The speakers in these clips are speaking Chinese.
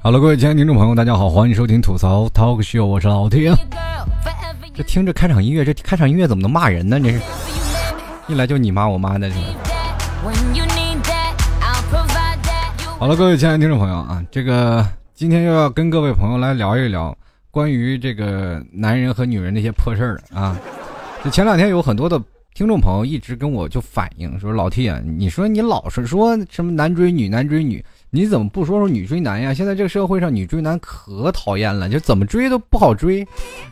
好了，各位亲爱的听众朋友，大家好，欢迎收听吐槽 Talk Show，我是老铁。这听着开场音乐，这开场音乐怎么能骂人呢？这是一来就你妈我妈的，是吧？好了，各位亲爱的听众朋友啊，这个今天又要跟各位朋友来聊一聊关于这个男人和女人那些破事儿了啊。就前两天有很多的听众朋友一直跟我就反映说，老 T 啊，你说你老是说什么男追女，男追女，你怎么不说说女追男呀？现在这个社会上女追男可讨厌了，就怎么追都不好追，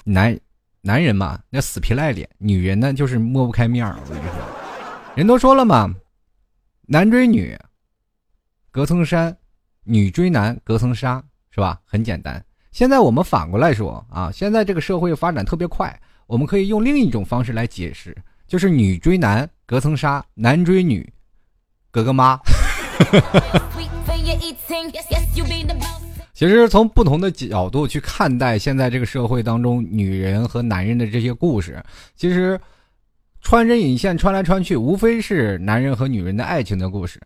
男。男人嘛，那死皮赖脸；女人呢，就是抹不开面儿。我跟你说，人都说了嘛，男追女，隔层山；女追男，隔层纱，是吧？很简单。现在我们反过来说啊，现在这个社会发展特别快，我们可以用另一种方式来解释，就是女追男，隔层纱；男追女，隔个妈。其实从不同的角度去看待现在这个社会当中女人和男人的这些故事，其实穿针引线穿来穿去，无非是男人和女人的爱情的故事。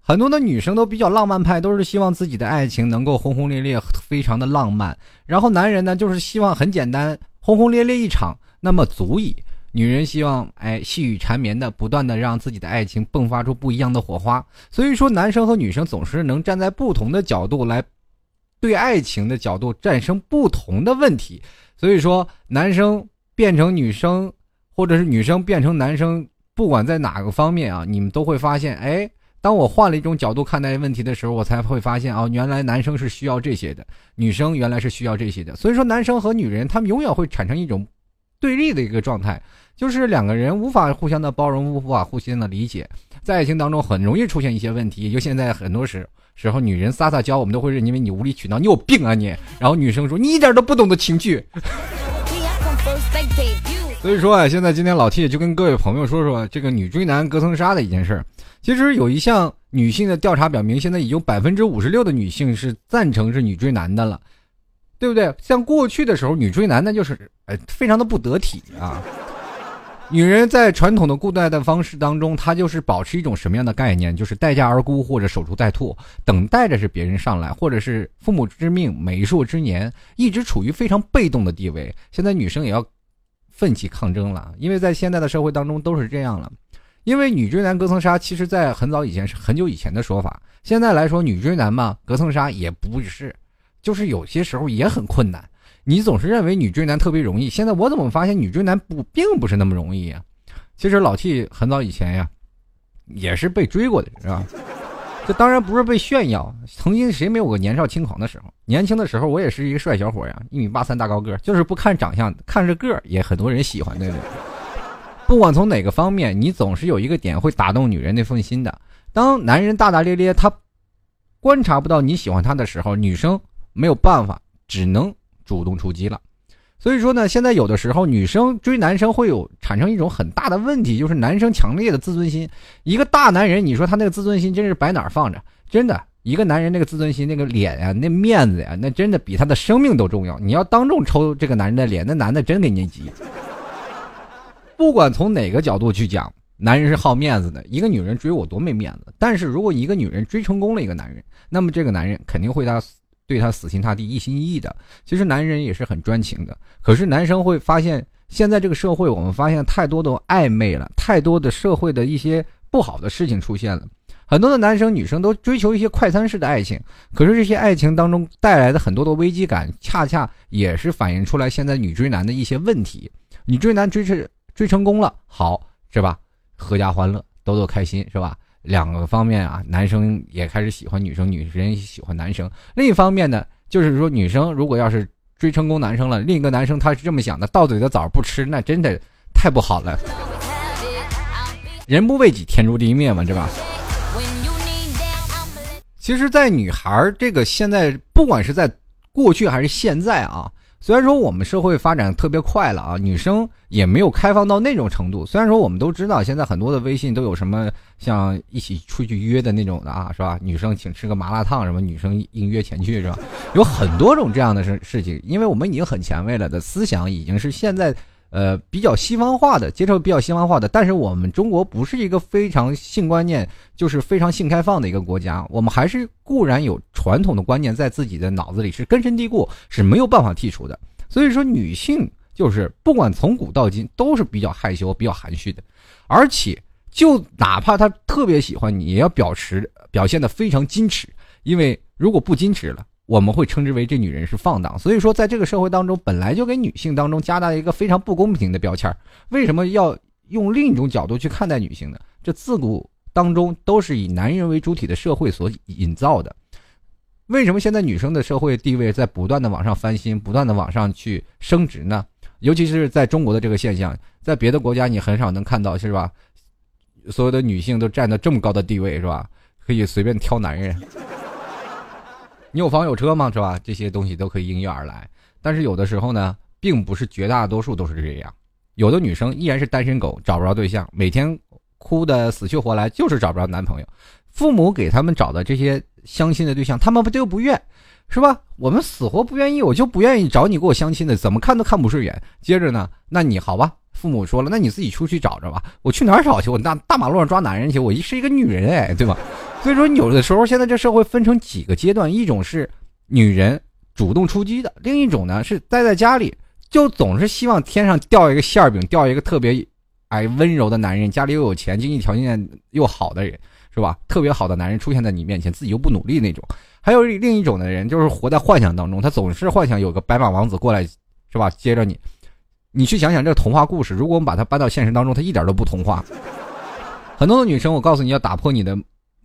很多的女生都比较浪漫派，都是希望自己的爱情能够轰轰烈烈，非常的浪漫。然后男人呢，就是希望很简单，轰轰烈烈一场，那么足以。女人希望哎细雨缠绵的，不断的让自己的爱情迸发出不一样的火花。所以说，男生和女生总是能站在不同的角度来。对爱情的角度战胜不同的问题，所以说男生变成女生，或者是女生变成男生，不管在哪个方面啊，你们都会发现，哎，当我换了一种角度看待问题的时候，我才会发现啊，原来男生是需要这些的，女生原来是需要这些的。所以说，男生和女人他们永远会产生一种对立的一个状态，就是两个人无法互相的包容，无法互相的理解，在爱情当中很容易出现一些问题，就现在很多时。时候，女人撒撒娇，我们都会认为你无理取闹，你有病啊你！然后女生说你一点都不懂得情趣。所以说啊，现在今天老 T 就跟各位朋友说说这个女追男隔层纱的一件事儿。其实有一项女性的调查表明，现在已经百分之五十六的女性是赞成是女追男的了，对不对？像过去的时候，女追男那就是呃非常的不得体啊。女人在传统的古代的方式当中，她就是保持一种什么样的概念？就是待价而沽或者守株待兔，等待着是别人上来，或者是父母之命、媒妁之言，一直处于非常被动的地位。现在女生也要奋起抗争了，因为在现在的社会当中都是这样了。因为女追男隔层纱，其实在很早以前是很久以前的说法。现在来说，女追男嘛，隔层纱也不是，就是有些时候也很困难。你总是认为女追男特别容易，现在我怎么发现女追男不并不是那么容易呀？其实老 T 很早以前呀，也是被追过的，是吧？这当然不是被炫耀，曾经谁没有个年少轻狂的时候？年轻的时候我也是一个帅小伙呀，一米八三大高个，就是不看长相，看着个也很多人喜欢，对不对？不管从哪个方面，你总是有一个点会打动女人那份心的。当男人大大咧咧，他观察不到你喜欢他的时候，女生没有办法，只能。主动出击了，所以说呢，现在有的时候女生追男生会有产生一种很大的问题，就是男生强烈的自尊心。一个大男人，你说他那个自尊心真是摆哪儿放着？真的，一个男人那个自尊心，那个脸呀，那面子呀，那真的比他的生命都重要。你要当众抽这个男人的脸，那男的真给你急。不管从哪个角度去讲，男人是好面子的。一个女人追我多没面子，但是如果一个女人追成功了一个男人，那么这个男人肯定会他。对他死心塌地、一心一意的，其实男人也是很专情的。可是男生会发现，现在这个社会，我们发现太多的暧昧了，太多的社会的一些不好的事情出现了。很多的男生、女生都追求一些快餐式的爱情，可是这些爱情当中带来的很多的危机感，恰恰也是反映出来现在女追男的一些问题。女追男追成追成功了，好是吧？阖家欢乐，都都开心是吧？两个方面啊，男生也开始喜欢女生，女生也喜欢男生。另一方面呢，就是说女生如果要是追成功男生了，另一个男生他是这么想的：到嘴的枣不吃，那真的太不好了。人不为己，天诛地灭嘛，对吧？其实，在女孩这个现在，不管是在过去还是现在啊。虽然说我们社会发展特别快了啊，女生也没有开放到那种程度。虽然说我们都知道现在很多的微信都有什么像一起出去约的那种的啊，是吧？女生请吃个麻辣烫什么，女生应约前去是吧？有很多种这样的事事情，因为我们已经很前卫了的思想，已经是现在呃，比较西方化的，接受比较西方化的，但是我们中国不是一个非常性观念就是非常性开放的一个国家，我们还是固然有传统的观念在自己的脑子里是根深蒂固，是没有办法剔除的。所以说，女性就是不管从古到今都是比较害羞、比较含蓄的，而且就哪怕她特别喜欢你，也要表示表现的非常矜持，因为如果不矜持了。我们会称之为这女人是放荡，所以说在这个社会当中，本来就给女性当中加大一个非常不公平的标签为什么要用另一种角度去看待女性呢？这自古当中都是以男人为主体的社会所营造的。为什么现在女生的社会地位在不断的往上翻新，不断的往上去升值呢？尤其是在中国的这个现象，在别的国家你很少能看到，是吧？所有的女性都占到这么高的地位，是吧？可以随便挑男人。你有房有车吗？是吧？这些东西都可以应运而来。但是有的时候呢，并不是绝大多数都是这样。有的女生依然是单身狗，找不着对象，每天哭的死去活来，就是找不着男朋友。父母给他们找的这些相亲的对象，他们不就不愿，是吧？我们死活不愿意，我就不愿意找你给我相亲的，怎么看都看不顺眼。接着呢，那你好吧？父母说了，那你自己出去找着吧。我去哪儿找去？我大大马路上抓男人去？我是一个女人哎，对吧？所以说，有的时候现在这社会分成几个阶段，一种是女人主动出击的，另一种呢是待在家里，就总是希望天上掉一个馅儿饼，掉一个特别哎温柔的男人，家里又有钱，经济条件又好的人，是吧？特别好的男人出现在你面前，自己又不努力那种。还有另一种的人，就是活在幻想当中，他总是幻想有个白马王子过来，是吧？接着你。你去想想这个童话故事，如果我们把它搬到现实当中，它一点都不童话。很多的女生，我告诉你要打破你的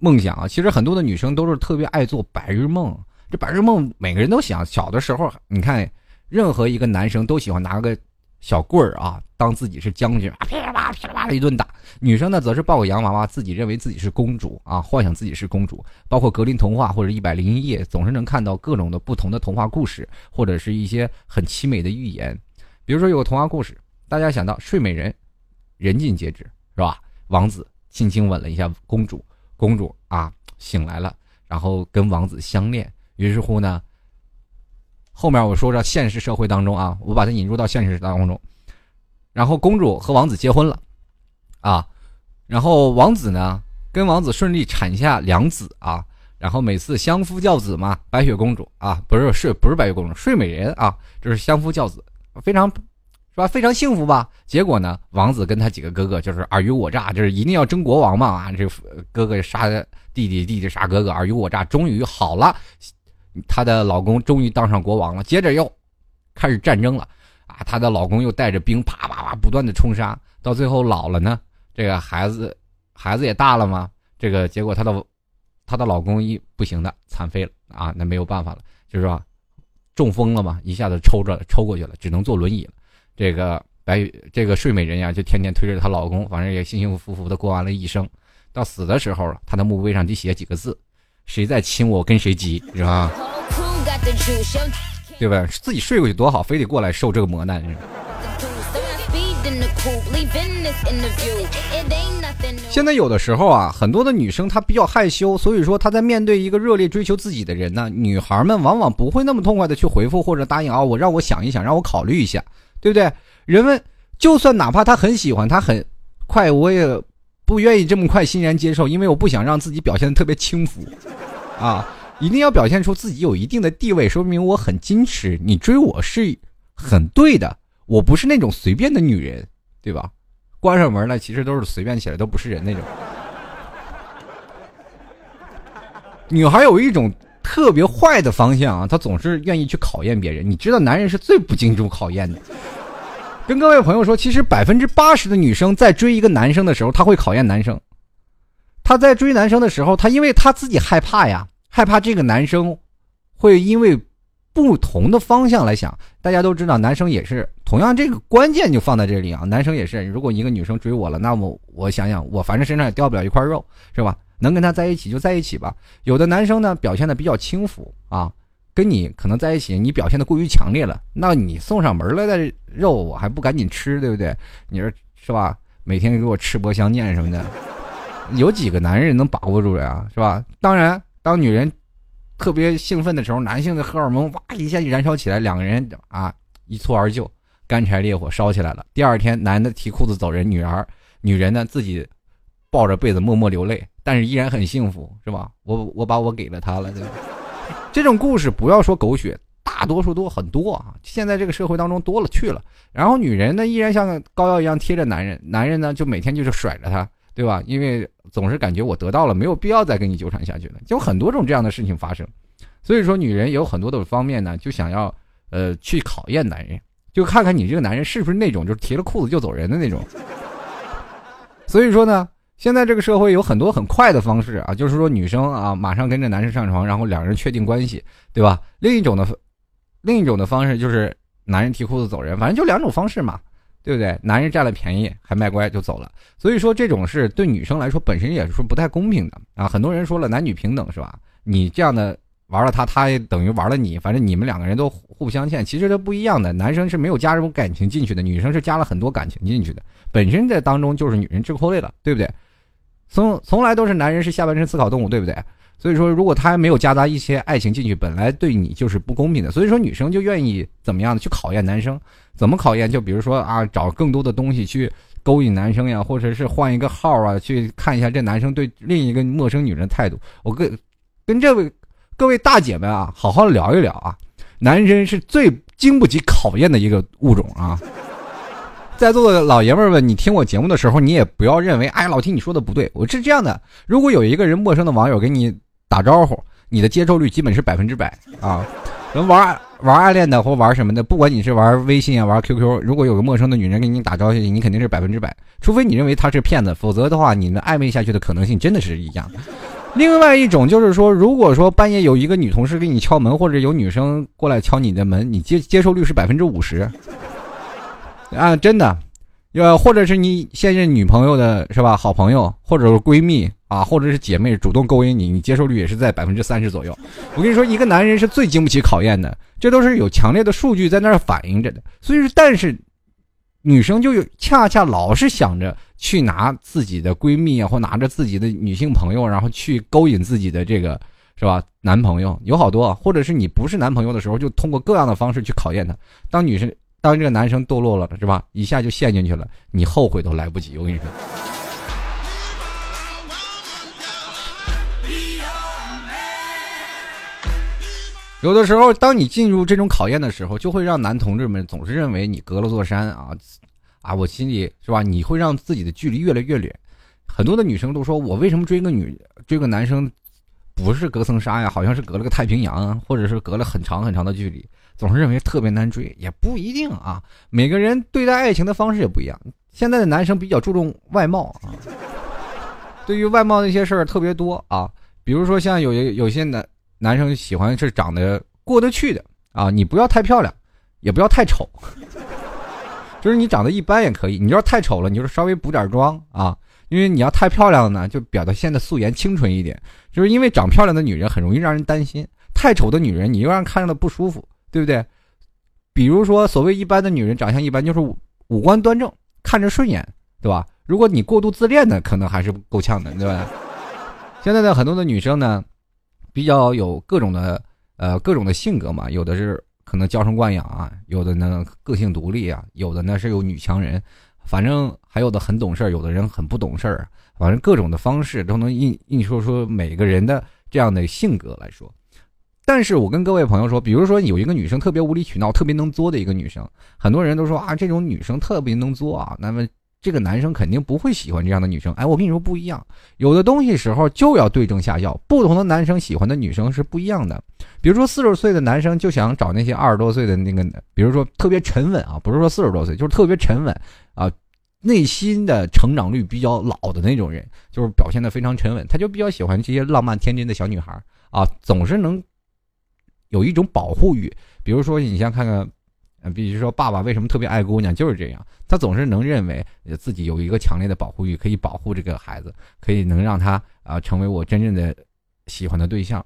梦想啊！其实很多的女生都是特别爱做白日梦。这白日梦每个人都想。小的时候，你看，任何一个男生都喜欢拿个小棍儿啊，当自己是将军，噼里啪啦噼里啪啦一顿打。女生呢，则是抱个洋娃娃，自己认为自己是公主啊，幻想自己是公主。包括格林童话或者一百零一夜，总是能看到各种的不同的童话故事，或者是一些很凄美的寓言。比如说有个童话故事，大家想到睡美人，人尽皆知，是吧？王子轻轻吻了一下公主，公主啊醒来了，然后跟王子相恋。于是乎呢，后面我说说现实社会当中啊，我把它引入到现实当中，然后公主和王子结婚了，啊，然后王子呢跟王子顺利产下两子啊，然后每次相夫教子嘛，白雪公主啊不是睡不是白雪公主，睡美人啊，这是相夫教子。非常，是吧？非常幸福吧？结果呢？王子跟他几个哥哥就是尔虞我诈，就是一定要争国王嘛啊！这哥哥杀弟弟，弟弟杀哥哥，尔虞我诈，终于好了。她的老公终于当上国王了。接着又开始战争了啊！她的老公又带着兵啪啪啪不断的冲杀，到最后老了呢，这个孩子孩子也大了嘛，这个结果她的她的老公一不行的残废了啊！那没有办法了，就是说。中风了嘛，一下子抽着抽过去了，只能坐轮椅了。这个白这个睡美人呀，就天天推着她老公，反正也幸幸福福的过完了一生。到死的时候，她的墓碑上得写几个字：“谁在亲我，跟谁急，是吧？对吧？自己睡过去多好，非得过来受这个磨难。” 现在有的时候啊，很多的女生她比较害羞，所以说她在面对一个热烈追求自己的人呢，女孩们往往不会那么痛快的去回复或者答应啊，我让我想一想，让我考虑一下，对不对？人们就算哪怕他很喜欢，他很快，我也不愿意这么快欣然接受，因为我不想让自己表现的特别轻浮，啊，一定要表现出自己有一定的地位，说明我很矜持，你追我是很对的。我不是那种随便的女人，对吧？关上门了，其实都是随便起来，都不是人那种。女孩有一种特别坏的方向啊，他总是愿意去考验别人。你知道，男人是最不经住考验的。跟各位朋友说，其实百分之八十的女生在追一个男生的时候，她会考验男生。她在追男生的时候，她因为她自己害怕呀，害怕这个男生会因为。不同的方向来想，大家都知道，男生也是同样，这个关键就放在这里啊。男生也是，如果一个女生追我了，那么我想想，我反正身上也掉不了一块肉，是吧？能跟他在一起就在一起吧。有的男生呢，表现的比较轻浮啊，跟你可能在一起，你表现的过于强烈了，那你送上门来的肉，我还不赶紧吃，对不对？你说是吧？每天给我赤膊相见什么的，有几个男人能把握住呀？是吧？当然，当女人。特别兴奋的时候，男性的荷尔蒙哇一下就燃烧起来，两个人啊一蹴而就干柴烈火烧起来了。第二天，男的提裤子走人，女儿女人呢自己抱着被子默默流泪，但是依然很幸福，是吧？我我把我给了他了，对吧？这种故事不要说狗血，大多数都很多啊。现在这个社会当中多了去了。然后女人呢依然像膏药一样贴着男人，男人呢就每天就是甩着她，对吧？因为总是感觉我得到了，没有必要再跟你纠缠下去了，就很多种这样的事情发生。所以说，女人有很多的方面呢，就想要呃去考验男人，就看看你这个男人是不是那种就是提了裤子就走人的那种。所以说呢，现在这个社会有很多很快的方式啊，就是说女生啊马上跟着男生上床，然后两人确定关系，对吧？另一种的，另一种的方式就是男人提裤子走人，反正就两种方式嘛，对不对？男人占了便宜还卖乖就走了，所以说这种是对女生来说本身也是说不太公平的啊。很多人说了男女平等是吧？你这样的。玩了他，他也等于玩了你，反正你们两个人都互不相欠。其实这不一样的，男生是没有加入感情进去的，女生是加了很多感情进去的。本身在当中就是女人吃亏了，对不对？从从来都是男人是下半身思考动物，对不对？所以说，如果他没有夹杂一些爱情进去，本来对你就是不公平的。所以说，女生就愿意怎么样的去考验男生？怎么考验？就比如说啊，找更多的东西去勾引男生呀，或者是换一个号啊，去看一下这男生对另一个陌生女人态度。我跟跟这位。各位大姐们啊，好好聊一聊啊！男人是最经不起考验的一个物种啊！在座的老爷们儿们，你听我节目的时候，你也不要认为，哎，老听你说的不对。我是这样的：如果有一个人陌生的网友给你打招呼，你的接受率基本是百分之百啊。玩玩暗恋的或玩什么的，不管你是玩微信啊，玩 QQ，如果有个陌生的女人给你打招呼，你肯定是百分之百。除非你认为她是骗子，否则的话，你们暧昧下去的可能性真的是一样的。另外一种就是说，如果说半夜有一个女同事给你敲门，或者有女生过来敲你的门，你接接受率是百分之五十，啊，真的，呃，或者是你现任女朋友的是吧，好朋友或者是闺蜜啊，或者是姐妹主动勾引你，你接受率也是在百分之三十左右。我跟你说，一个男人是最经不起考验的，这都是有强烈的数据在那儿反映着的。所以说，但是。女生就有恰恰老是想着去拿自己的闺蜜啊，或拿着自己的女性朋友，然后去勾引自己的这个是吧男朋友，有好多，或者是你不是男朋友的时候，就通过各样的方式去考验他。当女生当这个男生堕落了，是吧？一下就陷进去了，你后悔都来不及。我跟你说。有的时候，当你进入这种考验的时候，就会让男同志们总是认为你隔了座山啊，啊，我心里是吧？你会让自己的距离越来越远。很多的女生都说，我为什么追个女追个男生，不是隔层纱呀，好像是隔了个太平洋，或者是隔了很长很长的距离，总是认为特别难追，也不一定啊。每个人对待爱情的方式也不一样。现在的男生比较注重外貌啊，对于外貌那些事儿特别多啊，比如说像有有些男。男生喜欢是长得过得去的啊，你不要太漂亮，也不要太丑，就是你长得一般也可以。你要是太丑了，你就稍微补点妆啊，因为你要太漂亮了呢，就表现的素颜清纯一点。就是因为长漂亮的女人很容易让人担心，太丑的女人你又让人看着的不舒服，对不对？比如说所谓一般的女人，长相一般就是五官端正，看着顺眼，对吧？如果你过度自恋呢，可能还是够呛的，对吧？现在的很多的女生呢。比较有各种的呃各种的性格嘛，有的是可能娇生惯养啊，有的呢个性独立啊，有的呢是有女强人，反正还有的很懂事儿，有的人很不懂事儿，反正各种的方式都能印印说出每个人的这样的性格来说。但是我跟各位朋友说，比如说有一个女生特别无理取闹、特别能作的一个女生，很多人都说啊，这种女生特别能作啊，那么。这个男生肯定不会喜欢这样的女生。哎，我跟你说不一样，有的东西时候就要对症下药。不同的男生喜欢的女生是不一样的。比如说四十岁的男生就想找那些二十多岁的那个，比如说特别沉稳啊，不是说四十多岁，就是特别沉稳啊，内心的成长率比较老的那种人，就是表现的非常沉稳。他就比较喜欢这些浪漫天真的小女孩啊，总是能有一种保护欲。比如说你像看看。比如说，爸爸为什么特别爱姑娘，就是这样。他总是能认为自己有一个强烈的保护欲，可以保护这个孩子，可以能让他啊成为我真正的喜欢的对象。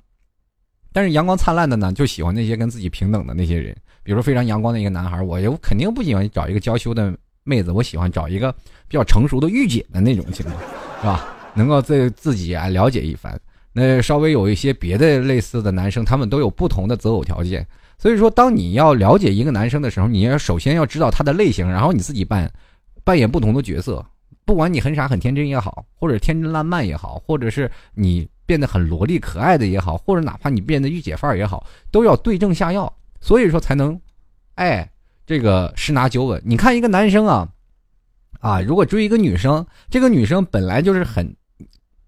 但是阳光灿烂的呢，就喜欢那些跟自己平等的那些人。比如说非常阳光的一个男孩，我又肯定不喜欢找一个娇羞的妹子，我喜欢找一个比较成熟的御姐的那种情况，是吧？能够在自己啊了解一番。那稍微有一些别的类似的男生，他们都有不同的择偶条件。所以说，当你要了解一个男生的时候，你要首先要知道他的类型，然后你自己扮扮演不同的角色。不管你很傻很天真也好，或者天真烂漫也好，或者是你变得很萝莉可爱的也好，或者哪怕你变得御姐范儿也好，都要对症下药，所以说才能，哎，这个十拿九稳。你看一个男生啊，啊，如果追一个女生，这个女生本来就是很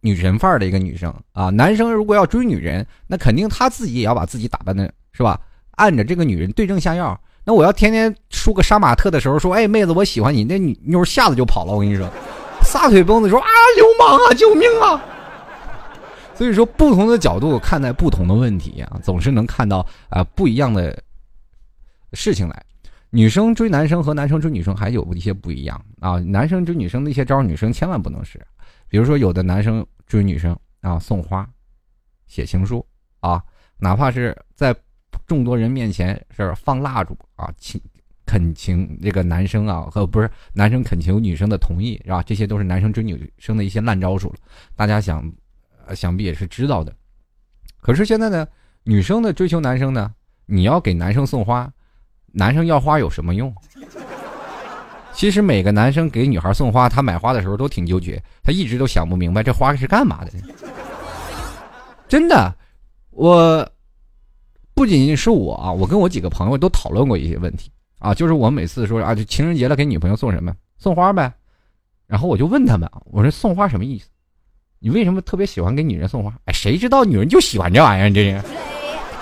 女神范儿的一个女生啊，男生如果要追女人，那肯定他自己也要把自己打扮的是吧，按着这个女人对症下药。那我要天天梳个杀马特的时候说，哎，妹子，我喜欢你，那女妞吓得就跑了。我跟你说，撒腿蹦子说啊，流氓啊，救命啊！所以说，不同的角度看待不同的问题啊，总是能看到啊不一样的事情来。女生追男生和男生追女生还有一些不一样啊。男生追女生那些招，女生千万不能使。比如说，有的男生追女生啊，送花、写情书啊，哪怕是在。众多人面前是放蜡烛啊，请恳请这个男生啊，和不是男生恳求女生的同意，是吧？这些都是男生追女生的一些烂招数了。大家想，想必也是知道的。可是现在呢，女生的追求男生呢，你要给男生送花，男生要花有什么用？其实每个男生给女孩送花，他买花的时候都挺纠结，他一直都想不明白这花是干嘛的。真的，我。不仅仅是我啊，我跟我几个朋友都讨论过一些问题啊，就是我每次说啊，就情人节了，给女朋友送什么？送花呗。然后我就问他们，我说送花什么意思？你为什么特别喜欢给女人送花？哎，谁知道女人就喜欢这玩意儿？这是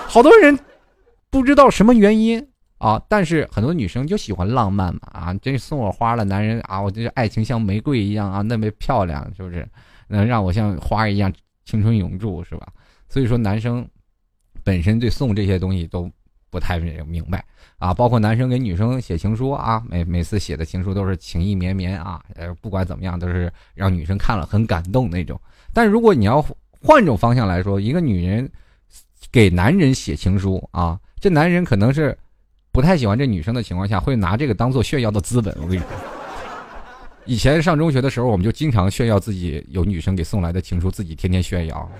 好多人不知道什么原因啊，但是很多女生就喜欢浪漫嘛啊，这送我花了，男人啊，我这爱情像玫瑰一样啊，那么漂亮，是不是？能让我像花一样青春永驻，是吧？所以说男生。本身对送这些东西都不太明白啊，包括男生给女生写情书啊，每每次写的情书都是情意绵绵啊，呃，不管怎么样都是让女生看了很感动那种。但如果你要换种方向来说，一个女人给男人写情书啊，这男人可能是不太喜欢这女生的情况下，会拿这个当做炫耀的资本。我跟你说，以前上中学的时候，我们就经常炫耀自己有女生给送来的情书，自己天天炫耀。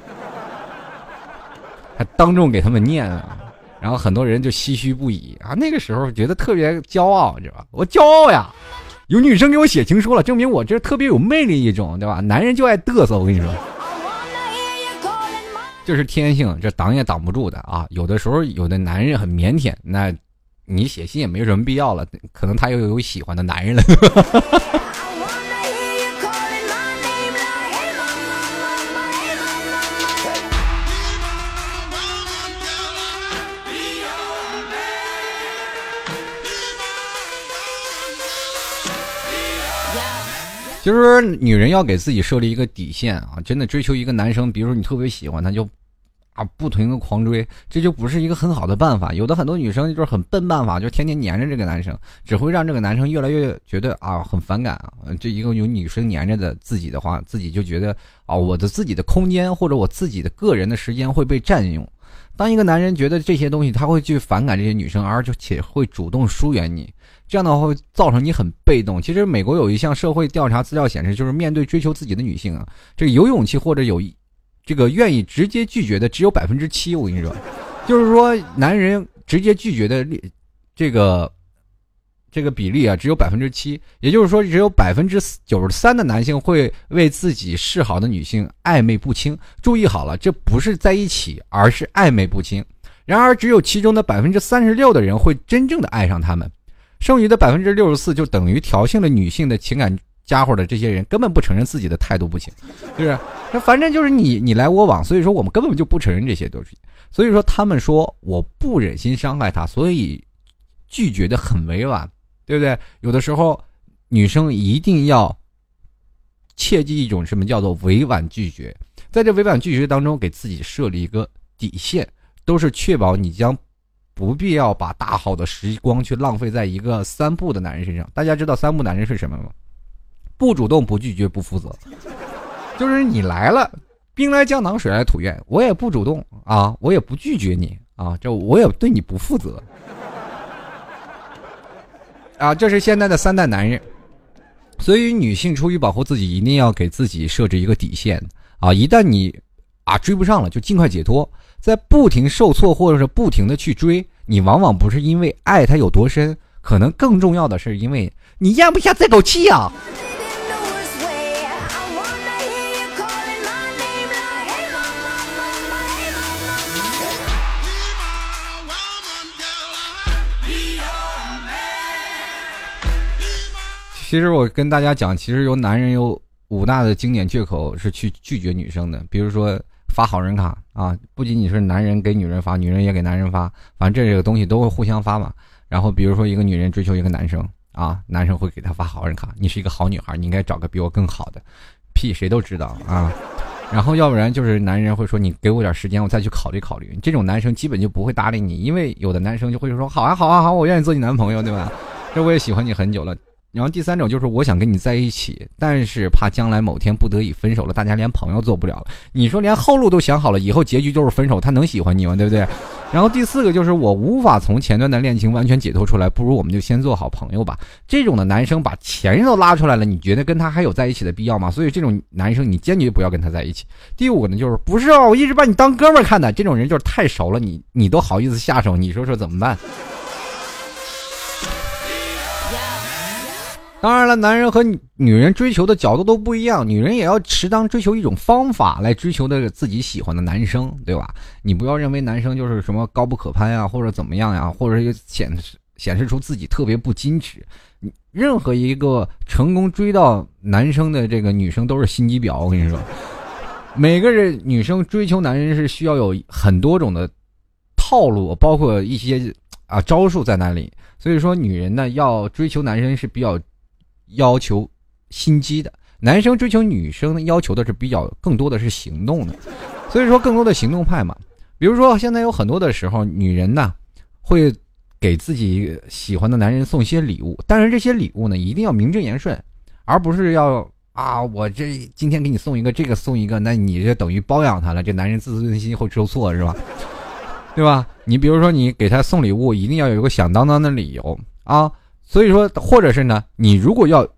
还当众给他们念啊，然后很多人就唏嘘不已啊。那个时候觉得特别骄傲，知道吧？我骄傲呀，有女生给我写情书了，证明我这特别有魅力一种，对吧？男人就爱嘚瑟，我跟你说，这是天性，这挡也挡不住的啊。有的时候有的男人很腼腆，那你写信也没什么必要了，可能他又有喜欢的男人了。就是说，女人要给自己设立一个底线啊！真的追求一个男生，比如说你特别喜欢他，就啊不停的狂追，这就不是一个很好的办法。有的很多女生就是很笨办法，就天天黏着这个男生，只会让这个男生越来越觉得啊很反感啊。这一个有女生黏着的自己的话，自己就觉得啊我的自己的空间或者我自己的个人的时间会被占用。当一个男人觉得这些东西，他会去反感这些女生，而且会主动疏远你。这样的话会造成你很被动。其实美国有一项社会调查资料显示，就是面对追求自己的女性啊，这个有勇气或者有这个愿意直接拒绝的只有百分之七。我跟你说，就是说男人直接拒绝的这个这个比例啊，只有百分之七。也就是说，只有百分之九十三的男性会为自己示好的女性暧昧不清。注意好了，这不是在一起，而是暧昧不清。然而，只有其中的百分之三十六的人会真正的爱上他们。剩余的百分之六十四就等于挑衅了女性的情感家伙的这些人根本不承认自己的态度不行，是不是？那反正就是你你来我往，所以说我们根本就不承认这些东西。所以说他们说我不忍心伤害他，所以拒绝的很委婉，对不对？有的时候女生一定要切记一种什么叫做委婉拒绝，在这委婉拒绝当中给自己设立一个底线，都是确保你将。不必要把大好的时光去浪费在一个三不的男人身上。大家知道三不男人是什么吗？不主动、不拒绝、不负责。就是你来了，兵来将挡，水来土掩，我也不主动啊，我也不拒绝你啊，这我也对你不负责。啊，这是现在的三代男人。所以女性出于保护自己，一定要给自己设置一个底线啊！一旦你啊追不上了，就尽快解脱。在不停受挫或者是不停的去追，你往往不是因为爱他有多深，可能更重要的是因为你咽不下这口气啊。其实我跟大家讲，其实有男人有五大的经典借口是去拒绝女生的，比如说发好人卡啊，不仅仅是男人给女人发，女人也给男人发，反正这个东西都会互相发嘛。然后比如说一个女人追求一个男生啊，男生会给她发好人卡，你是一个好女孩，你应该找个比我更好的，屁谁都知道啊。然后要不然就是男人会说你给我点时间，我再去考虑考虑。这种男生基本就不会搭理你，因为有的男生就会说好啊好啊好，我愿意做你男朋友，对吧？这我也喜欢你很久了。然后第三种就是我想跟你在一起，但是怕将来某天不得已分手了，大家连朋友做不了了。你说连后路都想好了，以后结局就是分手，他能喜欢你吗？对不对？然后第四个就是我无法从前段的恋情完全解脱出来，不如我们就先做好朋友吧。这种的男生把前任都拉出来了，你觉得跟他还有在一起的必要吗？所以这种男生你坚决不要跟他在一起。第五个呢，就是不是啊，我一直把你当哥们儿看的，这种人就是太熟了，你你都好意思下手，你说说怎么办？当然了，男人和女人追求的角度都不一样，女人也要适当追求一种方法来追求的自己喜欢的男生，对吧？你不要认为男生就是什么高不可攀呀，或者怎么样呀，或者显显示出自己特别不矜持。任何一个成功追到男生的这个女生都是心机婊，我跟你说，每个人女生追求男人是需要有很多种的套路，包括一些啊招数在那里。所以说，女人呢要追求男生是比较。要求心机的男生追求女生要求的是比较更多的是行动的，所以说更多的行动派嘛。比如说现在有很多的时候，女人呢会给自己喜欢的男人送些礼物，但是这些礼物呢一定要名正言顺，而不是要啊我这今天给你送一个这个送一个，那你就等于包养他了，这男人自尊心会受挫是吧？对吧？你比如说你给他送礼物，一定要有一个响当当的理由啊。所以说，或者是呢，你如果要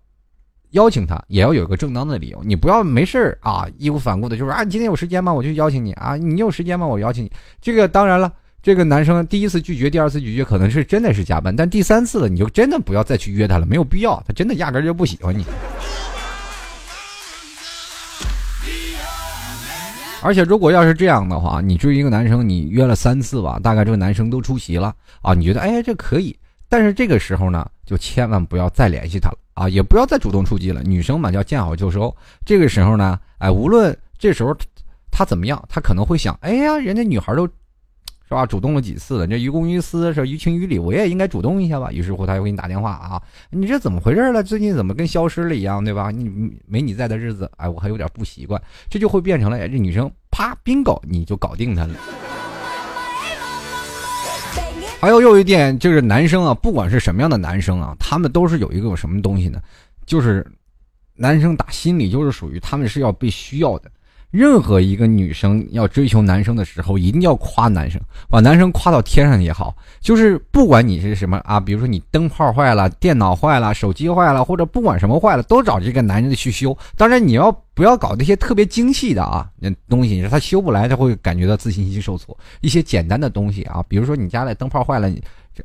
邀请他，也要有一个正当的理由，你不要没事儿啊，义无反顾的就说啊，你今天有时间吗？我就邀请你啊，你有时间吗？我邀请你。这个当然了，这个男生第一次拒绝，第二次拒绝可能是真的是加班，但第三次了，你就真的不要再去约他了，没有必要，他真的压根就不喜欢你。而且如果要是这样的话，你追一个男生，你约了三次吧，大概这个男生都出席了啊，你觉得哎这可以。但是这个时候呢，就千万不要再联系他了啊，也不要再主动出击了。女生嘛，叫见好就收。这个时候呢，哎，无论这时候他怎么样，他可能会想，哎呀，人家女孩都，是吧，主动了几次了，这于公于私是于情于理，我也应该主动一下吧。于是乎，他又给你打电话啊，你这怎么回事了？最近怎么跟消失了一样，对吧？你没你在的日子，哎，我还有点不习惯。这就会变成了，哎，这女生啪，bingo，你就搞定他了。还有又一点就是男生啊，不管是什么样的男生啊，他们都是有一个什么东西呢？就是男生打心里就是属于他们是要被需要的。任何一个女生要追求男生的时候，一定要夸男生，把男生夸到天上也好。就是不管你是什么啊，比如说你灯泡坏了、电脑坏了、手机坏了，或者不管什么坏了，都找这个男人去修。当然你要不要搞那些特别精细的啊？那东西他修不来，他会感觉到自信心受挫。一些简单的东西啊，比如说你家的灯泡坏了，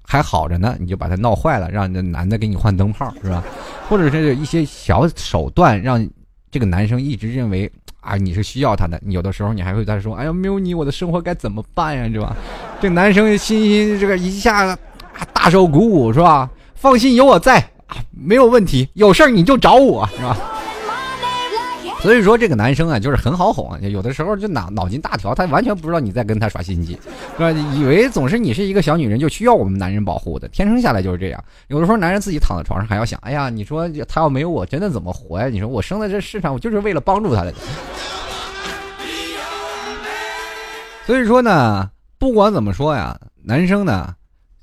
还好着呢，你就把它闹坏了，让那男的给你换灯泡，是吧？或者是一些小手段，让这个男生一直认为。啊，你是需要他的，有的时候你还会在说，哎呀，没有你，我的生活该怎么办呀，是吧？这男生心心这个一下大受鼓舞，是吧？放心，有我在，没有问题，有事儿你就找我，是吧？所以说这个男生啊，就是很好哄，有的时候就脑脑筋大条，他完全不知道你在跟他耍心机，是吧？以为总是你是一个小女人，就需要我们男人保护的，天生下来就是这样。有的时候男人自己躺在床上还要想，哎呀，你说他要没有我，真的怎么活呀？你说我生在这世上，我就是为了帮助他的。所以说呢，不管怎么说呀，男生呢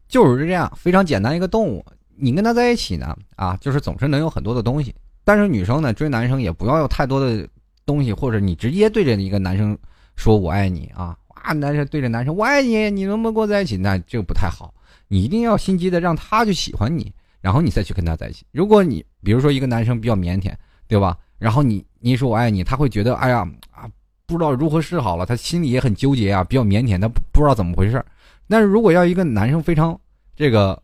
就是这样，非常简单一个动物。你跟他在一起呢，啊，就是总是能有很多的东西。但是女生呢，追男生也不要有太多的东西，或者你直接对着一个男生说我爱你啊，哇，男生对着男生我爱你，你能不能跟我在一起？那这个不太好，你一定要心机的让他去喜欢你，然后你再去跟他在一起。如果你比如说一个男生比较腼腆，对吧？然后你你说我爱你，他会觉得哎呀啊，不知道如何是好了，他心里也很纠结啊，比较腼腆，他不知道怎么回事。但是如果要一个男生非常这个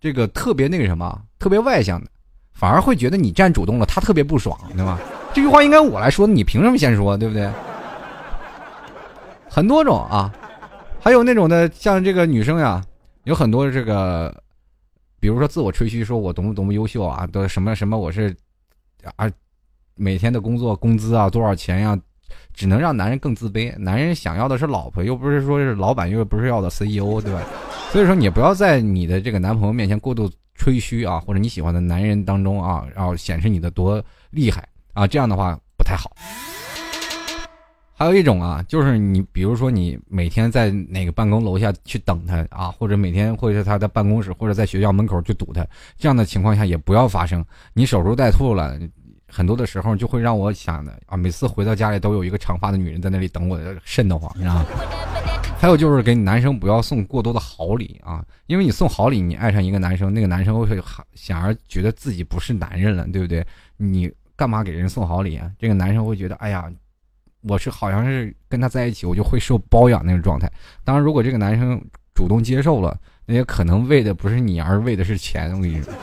这个特别那个什么，特别外向的，反而会觉得你占主动了，他特别不爽，对吧？这句话应该我来说，你凭什么先说，对不对？很多种啊，还有那种的，像这个女生呀，有很多这个，比如说自我吹嘘，说我多么多么优秀啊，都什么什么，我是啊，每天的工作工资啊多少钱呀？只能让男人更自卑。男人想要的是老婆，又不是说是老板，又不是要的 CEO，对吧？所以说，你不要在你的这个男朋友面前过度吹嘘啊，或者你喜欢的男人当中啊，然后显示你的多厉害啊，这样的话不太好。还有一种啊，就是你比如说你每天在哪个办公楼下去等他啊，或者每天会在他的办公室或者在学校门口去堵他，这样的情况下也不要发生。你守株待兔了。很多的时候就会让我想的啊，每次回到家里都有一个长发的女人在那里等我，瘆得慌，你知道吗？还有就是给男生不要送过多的好礼啊，因为你送好礼，你爱上一个男生，那个男生会想而觉得自己不是男人了，对不对？你干嘛给人送好礼啊？这个男生会觉得，哎呀，我是好像是跟他在一起，我就会受包养那种状态。当然，如果这个男生主动接受了，那也可能为的不是你，而为的是钱。我跟你说。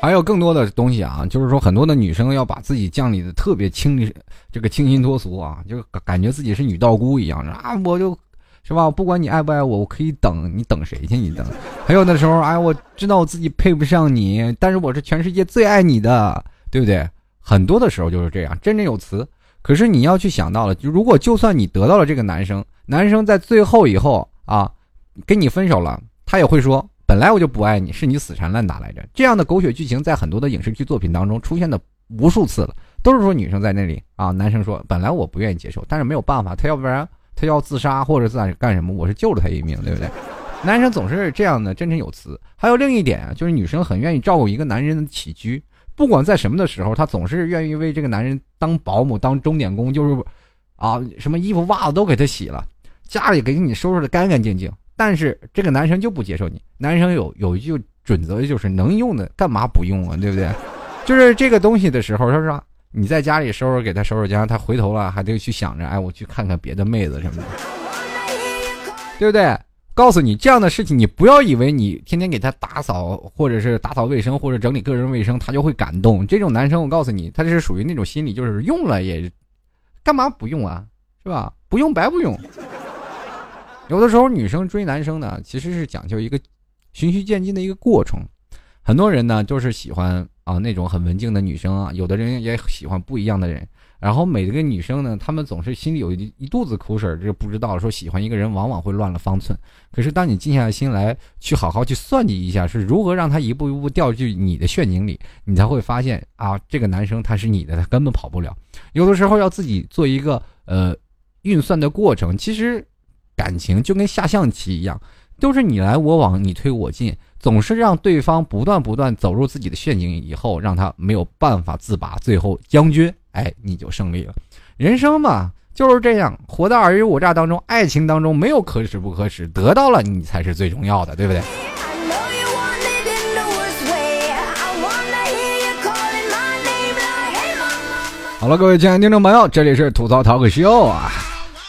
还有更多的东西啊，就是说很多的女生要把自己降理的特别清，这个清新脱俗啊，就感觉自己是女道姑一样啊，我就，是吧？不管你爱不爱我，我可以等你，等谁去？你等。还有的时候，哎，我知道我自己配不上你，但是我是全世界最爱你的，对不对？很多的时候就是这样，振振有词。可是你要去想到了，就如果就算你得到了这个男生，男生在最后以后啊，跟你分手了，他也会说。本来我就不爱你，是你死缠烂打来着。这样的狗血剧情在很多的影视剧作品当中出现的无数次了，都是说女生在那里啊，男生说本来我不愿意接受，但是没有办法，他要不然他 要自杀或者自干什么，我是救了他一命，对不对？男生总是这样的振振有词。还有另一点啊，就是女生很愿意照顾一个男人的起居，不管在什么的时候，她总是愿意为这个男人当保姆、当钟点工，就是啊，什么衣服袜子都给他洗了，家里给你收拾的干干净净。但是这个男生就不接受你。男生有有一句准则，就是能用的干嘛不用啊？对不对？就是这个东西的时候，他说你在家里收拾给他收拾家，他回头了还得去想着，哎，我去看看别的妹子什么的，对不对？告诉你这样的事情，你不要以为你天天给他打扫或者是打扫卫生或者整理个人卫生，他就会感动。这种男生，我告诉你，他是属于那种心理，就是用了也干嘛不用啊？是吧？不用白不用。有的时候，女生追男生呢，其实是讲究一个循序渐进的一个过程。很多人呢，就是喜欢啊那种很文静的女生啊，有的人也喜欢不一样的人。然后每个女生呢，她们总是心里有一一肚子苦水，就不知道说喜欢一个人往往会乱了方寸。可是当你静下心来，去好好去算计一下，是如何让他一步一步掉进你的陷阱里，你才会发现啊，这个男生他是你的，他根本跑不了。有的时候要自己做一个呃运算的过程，其实。感情就跟下象棋一样，都是你来我往，你推我进，总是让对方不断不断走入自己的陷阱，以后让他没有办法自拔，最后将军，哎，你就胜利了。人生嘛就是这样，活在尔虞我诈当中，爱情当中没有可耻不可耻，得到了你才是最重要的，对不对？好了，各位亲爱的听众朋友，这里是吐槽淘口秀啊。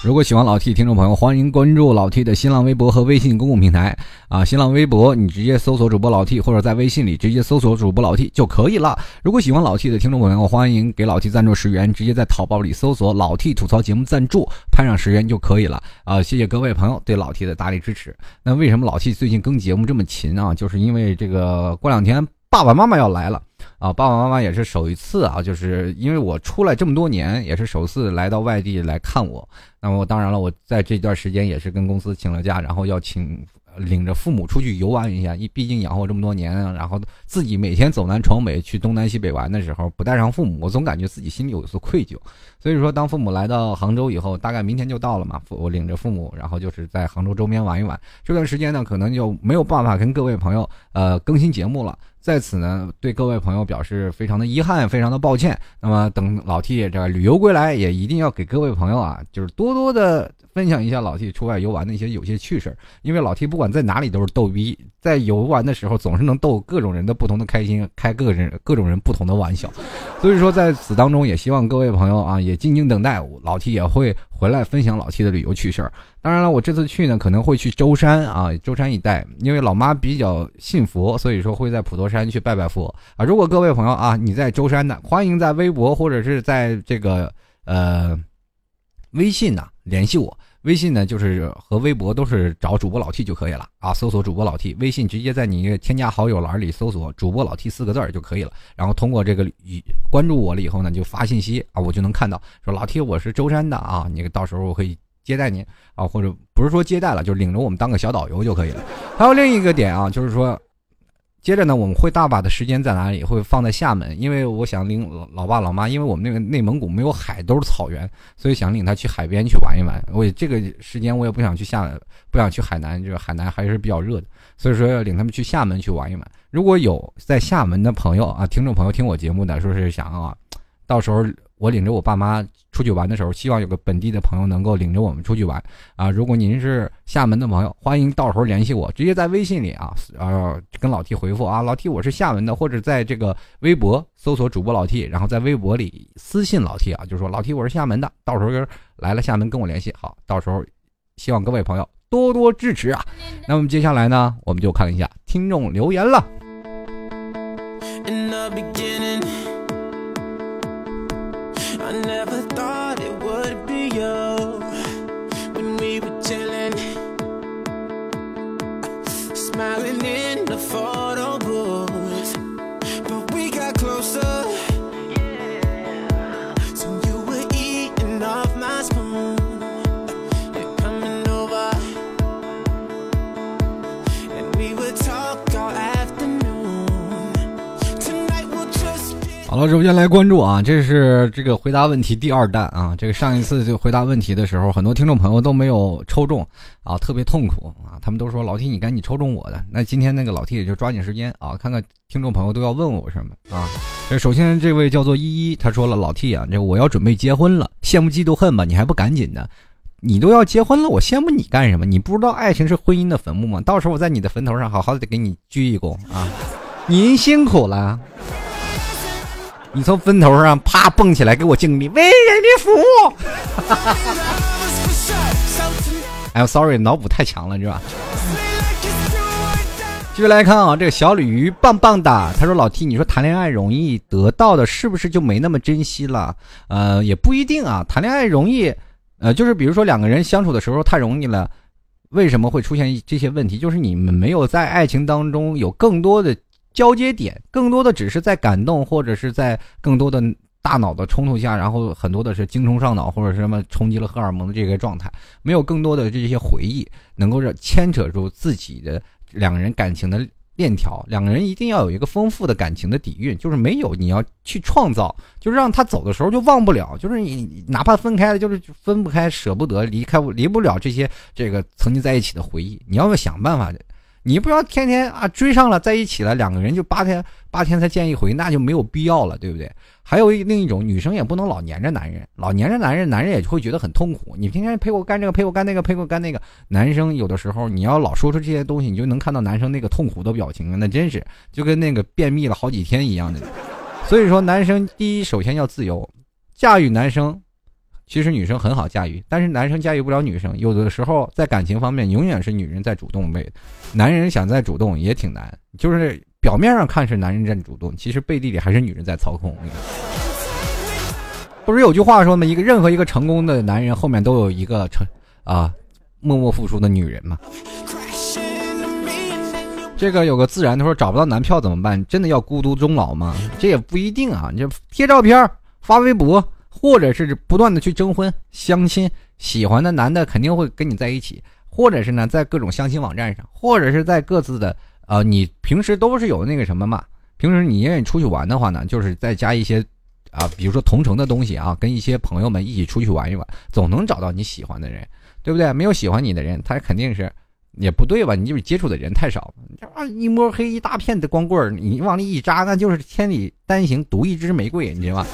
如果喜欢老 T 听众朋友，欢迎关注老 T 的新浪微博和微信公共平台啊！新浪微博你直接搜索主播老 T，或者在微信里直接搜索主播老 T 就可以了。如果喜欢老 T 的听众朋友，欢迎给老 T 赞助十元，直接在淘宝里搜索老 T 吐槽节目赞助，拍上十元就可以了啊！谢谢各位朋友对老 T 的大力支持。那为什么老 T 最近更节目这么勤啊？就是因为这个过两天爸爸妈妈要来了。啊，爸爸妈妈也是首一次啊，就是因为我出来这么多年，也是首次来到外地来看我。那么当然了，我在这段时间也是跟公司请了假，然后要请领着父母出去游玩一下。毕竟养活这么多年，然后自己每天走南闯北去东南西北玩的时候，不带上父母，我总感觉自己心里有一丝愧疚。所以说，当父母来到杭州以后，大概明天就到了嘛，我领着父母，然后就是在杭州周边玩一玩。这段时间呢，可能就没有办法跟各位朋友呃更新节目了。在此呢，对各位朋友表示非常的遗憾，非常的抱歉。那么等老 T 这旅游归来，也一定要给各位朋友啊，就是多多的分享一下老 T 出外游玩的一些有些趣事因为老 T 不管在哪里都是逗逼，在游玩的时候总是能逗各种人的不同的开心，开各人各种人不同的玩笑。所以说在此当中，也希望各位朋友啊，也静静等待，老 T 也会回来分享老七的旅游趣事儿。当然了，我这次去呢可能会去舟山啊，舟山一带，因为老妈比较信佛，所以说会在普陀山去拜拜佛啊。如果各位朋友啊你在舟山的，欢迎在微博或者是在这个呃微信呐联系我。微信呢，就是和微博都是找主播老 T 就可以了啊，搜索主播老 T，微信直接在你添加好友栏里搜索主播老 T 四个字就可以了。然后通过这个关注我了以后呢，就发信息啊，我就能看到说老 T 我是舟山的啊，你到时候我可以接待您啊，或者不是说接待了，就领着我们当个小导游就可以了。还有另一个点啊，就是说。接着呢，我们会大把的时间在哪里？会放在厦门，因为我想领老爸老妈，因为我们那个内蒙古没有海，都是草原，所以想领他去海边去玩一玩。我这个时间我也不想去厦门，不想去海南，就是海南还是比较热的，所以说要领他们去厦门去玩一玩。如果有在厦门的朋友啊，听众朋友听我节目的，说是想啊，到时候。我领着我爸妈出去玩的时候，希望有个本地的朋友能够领着我们出去玩啊！如果您是厦门的朋友，欢迎到时候联系我，直接在微信里啊，呃，跟老 T 回复啊，老 T 我是厦门的，或者在这个微博搜索主播老 T，然后在微博里私信老 T 啊，就说老 T 我是厦门的，到时候来了厦门跟我联系，好，到时候希望各位朋友多多支持啊！那么接下来呢，我们就看一下听众留言了。I never 好了，首先来关注啊，这是这个回答问题第二弹啊。这个上一次就回答问题的时候，很多听众朋友都没有抽中啊，特别痛苦啊。他们都说老 T 你赶紧抽中我的。那今天那个老 T 也就抓紧时间啊，看看听众朋友都要问我什么啊。这首先这位叫做依依，他说了老 T 啊，这我要准备结婚了，羡慕嫉妒恨吧，你还不赶紧的？你都要结婚了，我羡慕你干什么？你不知道爱情是婚姻的坟墓吗？到时候我在你的坟头上好好的给你鞠一躬啊，您辛苦了。你从坟头上啪蹦起来，给我敬礼，为人民服务。哎，sorry，脑补太强了，是吧？继续来看啊，这个小鲤鱼棒棒哒，他说：“老 T，你说谈恋爱容易，得到的是不是就没那么珍惜了？呃，也不一定啊。谈恋爱容易，呃，就是比如说两个人相处的时候太容易了，为什么会出现这些问题？就是你们没有在爱情当中有更多的。”交接点更多的只是在感动，或者是在更多的大脑的冲突下，然后很多的是精虫上脑或者什么冲击了荷尔蒙的这个状态，没有更多的这些回忆能够让牵扯住自己的两个人感情的链条。两个人一定要有一个丰富的感情的底蕴，就是没有你要去创造，就是让他走的时候就忘不了，就是你哪怕分开了，就是分不开，舍不得离开，离不了这些这个曾经在一起的回忆。你要想办法。你不要天天啊追上了在一起了，两个人就八天八天才见一回，那就没有必要了，对不对？还有另一种女生也不能老黏着男人，老黏着男人，男人也会觉得很痛苦。你天天陪我干这个，陪我干那个，陪我干那个，男生有的时候你要老说出这些东西，你就能看到男生那个痛苦的表情，那真是就跟那个便秘了好几天一样的。所以说，男生第一首先要自由，驾驭男生。其实女生很好驾驭，但是男生驾驭不了女生。有的时候在感情方面，永远是女人在主动位，男人想再主动也挺难。就是表面上看是男人在主动，其实背地里还是女人在操控。不是有句话说吗？一个任何一个成功的男人后面都有一个成啊默默付出的女人嘛。这个有个自然他说找不到男票怎么办？真的要孤独终老吗？这也不一定啊，你就贴照片发微博。或者是不断的去征婚、相亲，喜欢的男的肯定会跟你在一起，或者是呢，在各种相亲网站上，或者是在各自的呃，你平时都是有那个什么嘛？平时你愿意出去玩的话呢，就是再加一些啊，比如说同城的东西啊，跟一些朋友们一起出去玩一玩，总能找到你喜欢的人，对不对？没有喜欢你的人，他肯定是也不对吧？你就是接触的人太少，这啊，一摸黑一大片的光棍你往里一扎，那就是千里单行独一枝玫瑰，你知道吧？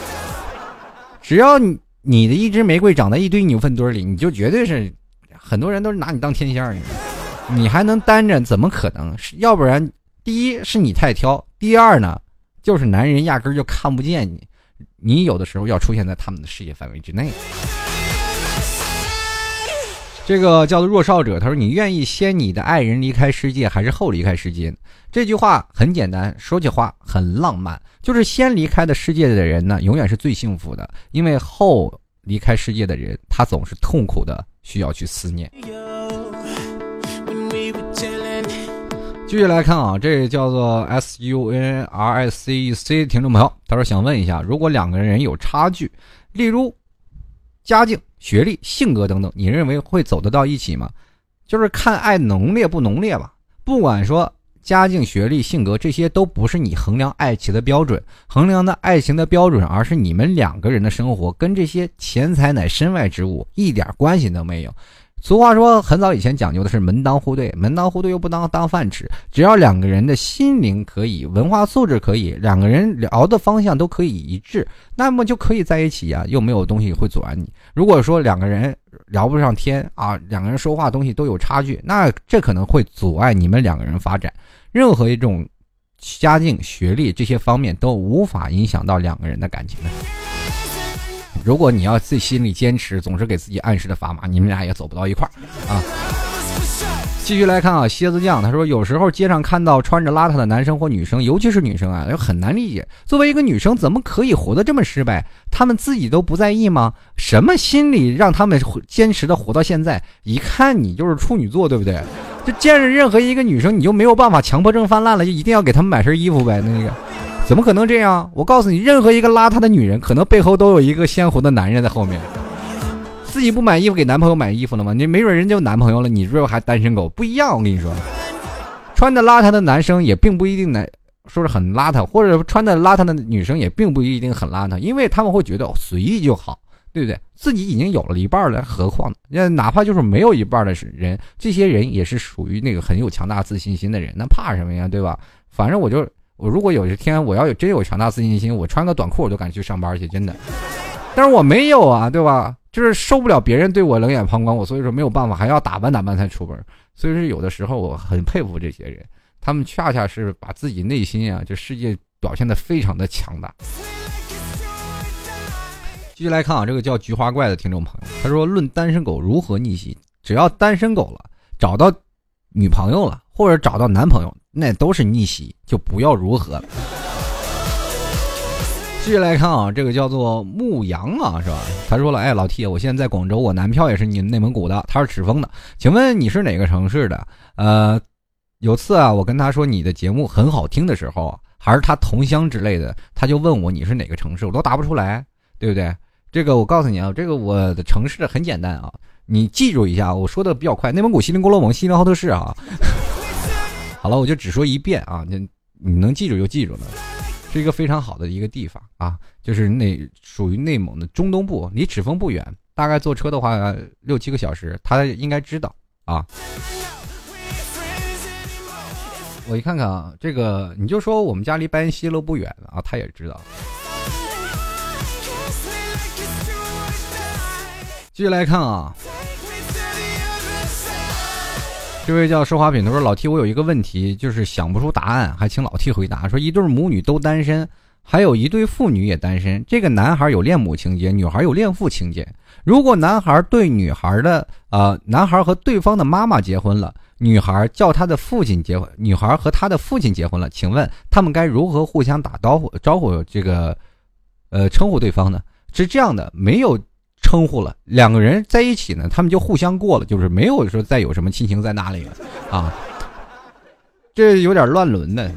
只要你你的一支玫瑰长在一堆牛粪堆里，你就绝对是很多人都是拿你当天线你还能单着？怎么可能？要不然，第一是你太挑，第二呢，就是男人压根儿就看不见你，你有的时候要出现在他们的视野范围之内。这个叫做弱少者，他说：“你愿意先你的爱人离开世界，还是后离开世界？”这句话很简单，说起话很浪漫，就是先离开的世界的人呢，永远是最幸福的，因为后离开世界的人，他总是痛苦的，需要去思念。继续来看啊，这叫做 S U N R I C E C 听众朋友，他说想问一下，如果两个人有差距，例如家境。学历、性格等等，你认为会走得到一起吗？就是看爱浓烈不浓烈吧。不管说家境、学历、性格，这些都不是你衡量爱情的标准，衡量的爱情的标准，而是你们两个人的生活，跟这些钱财乃身外之物，一点关系都没有。俗话说，很早以前讲究的是门当户对，门当户对又不当当饭吃。只要两个人的心灵可以，文化素质可以，两个人聊的方向都可以一致，那么就可以在一起呀，又没有东西会阻拦你。如果说两个人聊不上天啊，两个人说话东西都有差距，那这可能会阻碍你们两个人发展。任何一种家境、学历这些方面都无法影响到两个人的感情的。如果你要自心里坚持，总是给自己暗示的砝码，你们俩也走不到一块儿啊。继续来看啊，蝎子酱他说，有时候街上看到穿着邋遢的男生或女生，尤其是女生啊，就很难理解。作为一个女生，怎么可以活得这么失败？他们自己都不在意吗？什么心理让他们坚持的活到现在？一看你就是处女座，对不对？就见着任何一个女生，你就没有办法强迫症泛滥了，就一定要给他们买身衣服呗？那个。怎么可能这样？我告诉你，任何一个邋遢的女人，可能背后都有一个鲜活的男人在后面。自己不买衣服，给男朋友买衣服了吗？你没准人家有男朋友了，你是不是还单身狗？不一样，我跟你说，穿的邋遢的男生也并不一定男，说是很邋遢，或者穿的邋遢的女生也并不一定很邋遢，因为他们会觉得随意就好，对不对？自己已经有了一半了，何况那哪怕就是没有一半的人，这些人也是属于那个很有强大自信心的人，那怕什么呀？对吧？反正我就。我如果有一天我要有真有强大自信心，我穿个短裤我都敢去上班去，真的。但是我没有啊，对吧？就是受不了别人对我冷眼旁观，我所以说没有办法，还要打扮打扮才出门。所以说有的时候我很佩服这些人，他们恰恰是把自己内心啊，这世界表现的非常的强大。继续来看啊，这个叫菊花怪的听众朋友，他说：“论单身狗如何逆袭，只要单身狗了，找到女朋友了，或者找到男朋友。”那都是逆袭，就不要如何。继续来看啊，这个叫做牧羊啊，是吧？他说了，哎，老 T，我现在在广州，我男票也是你内蒙古的，他是赤峰的，请问你是哪个城市的？呃，有次啊，我跟他说你的节目很好听的时候，还是他同乡之类的，他就问我你是哪个城市，我都答不出来，对不对？这个我告诉你啊，这个我的城市很简单啊，你记住一下，我说的比较快，内蒙古锡林郭勒盟锡林浩特市啊。好了，我就只说一遍啊，你你能记住就记住了，是一个非常好的一个地方啊，就是那属于内蒙的中东部，离赤峰不远，大概坐车的话六七个小时，他应该知道啊。我一看看啊，这个你就说我们家离白云西路不远啊，他也知道。继续来看啊。这位叫奢华品，他说：“老 T，我有一个问题，就是想不出答案，还请老 T 回答。说一对母女都单身，还有一对父女也单身。这个男孩有恋母情节，女孩有恋父情节。如果男孩对女孩的呃，男孩和对方的妈妈结婚了，女孩叫他的父亲结婚，女孩和他的父亲结婚了，请问他们该如何互相打招呼招呼这个，呃，称呼对方呢？是这样的，没有。”称呼了两个人在一起呢，他们就互相过了，就是没有说再有什么亲情在那里了啊，这有点乱伦的。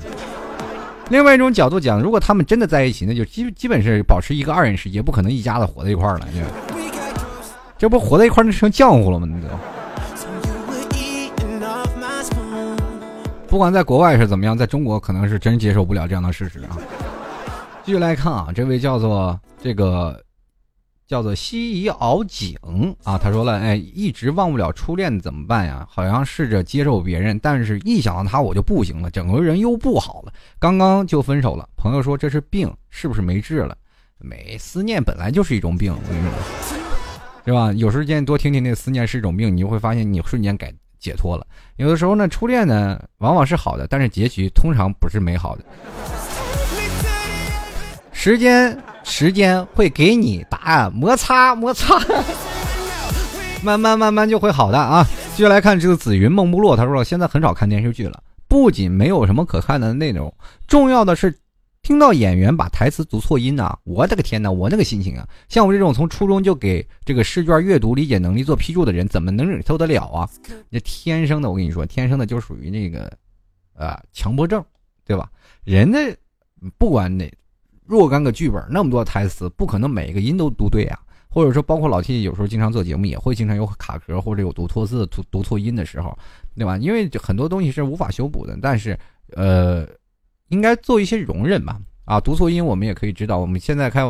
另外一种角度讲，如果他们真的在一起，那就基基本是保持一个二人世界，不可能一家子活在一块了。这不活在一块那成浆糊了吗？那都。不管在国外是怎么样，在中国可能是真接受不了这样的事实啊。继续来看啊，这位叫做这个。叫做西夷敖景啊，他说了，哎，一直忘不了初恋怎么办呀？好像试着接受别人，但是一想到他我就不行了，整个人又不好了。刚刚就分手了，朋友说这是病，是不是没治了？没，思念本来就是一种病，我跟你说，是吧？有时间多听听那思念是一种病，你就会发现你瞬间改解脱了。有的时候呢，初恋呢往往是好的，但是结局通常不是美好的。时间，时间会给你答案。摩擦，摩擦。慢慢慢慢就会好的啊。接下来看这个紫云梦不落，他说现在很少看电视剧了，不仅没有什么可看的内容，重要的是。听到演员把台词读错音呐，我的个天呐，我那个心情啊！像我这种从初中就给这个试卷阅读理解能力做批注的人，怎么能忍受得了啊？那天生的，我跟你说，天生的就属于那个，呃，强迫症，对吧？人的不管哪若干个剧本，那么多台词，不可能每一个音都读对啊。或者说，包括老 T 有时候经常做节目，也会经常有卡壳或者有读错字、读读错音的时候，对吧？因为很多东西是无法修补的，但是，呃。应该做一些容忍吧，啊，读错音我们也可以知道。我们现在看，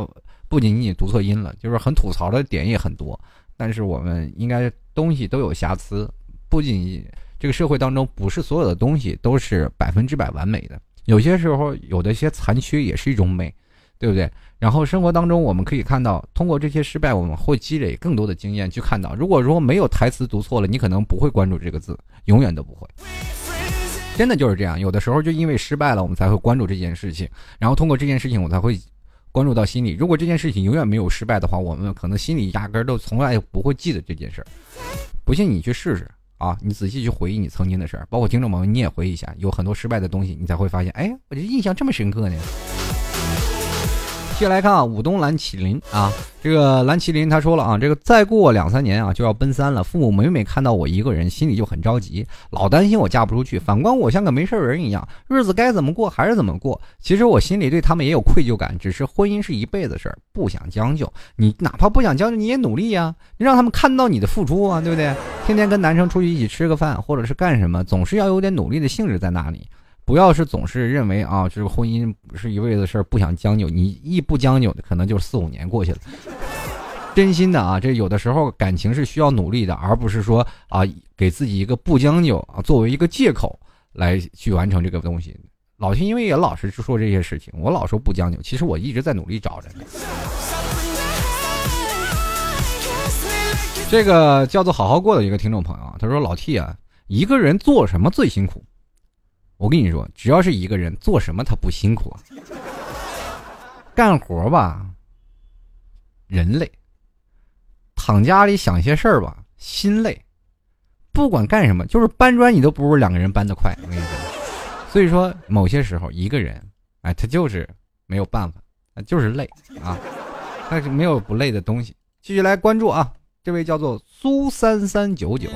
不仅仅读错音了，就是很吐槽的点也很多。但是我们应该东西都有瑕疵，不仅这个社会当中不是所有的东西都是百分之百完美的，有些时候有的一些残缺也是一种美，对不对？然后生活当中我们可以看到，通过这些失败，我们会积累更多的经验，去看到，如果说没有台词读错了，你可能不会关注这个字，永远都不会。真的就是这样，有的时候就因为失败了，我们才会关注这件事情，然后通过这件事情，我才会关注到心里。如果这件事情永远没有失败的话，我们可能心里压根儿都从来不会记得这件事儿。不信你去试试啊，你仔细去回忆你曾经的事儿，包括听众朋友你也回忆一下，有很多失败的东西，你才会发现，哎，我这印象这么深刻呢。接下来看啊，武东蓝麒麟啊，这个蓝麒麟他说了啊，这个再过两三年啊就要奔三了，父母每每看到我一个人，心里就很着急，老担心我嫁不出去。反观我像个没事人一样，日子该怎么过还是怎么过。其实我心里对他们也有愧疚感，只是婚姻是一辈子事儿，不想将就。你哪怕不想将就，你也努力呀，你让他们看到你的付出啊，对不对？天天跟男生出去一起吃个饭，或者是干什么，总是要有点努力的性质在那里。不要是总是认为啊，这个婚姻不是一辈子事儿，不想将就。你一不将就的，可能就四五年过去了。真心的啊，这有的时候感情是需要努力的，而不是说啊，给自己一个不将就啊作为一个借口来去完成这个东西。老天因为也老是说这些事情，我老说不将就，其实我一直在努力找着。这个叫做好好过的一个听众朋友啊，他说老 T 啊，一个人做什么最辛苦？我跟你说，只要是一个人做什么，他不辛苦。干活吧，人累；躺家里想些事儿吧，心累。不管干什么，就是搬砖，你都不如两个人搬得快。我跟你说，所以说某些时候一个人，哎，他就是没有办法，就是累啊，但是没有不累的东西。继续来关注啊，这位叫做苏三三九九，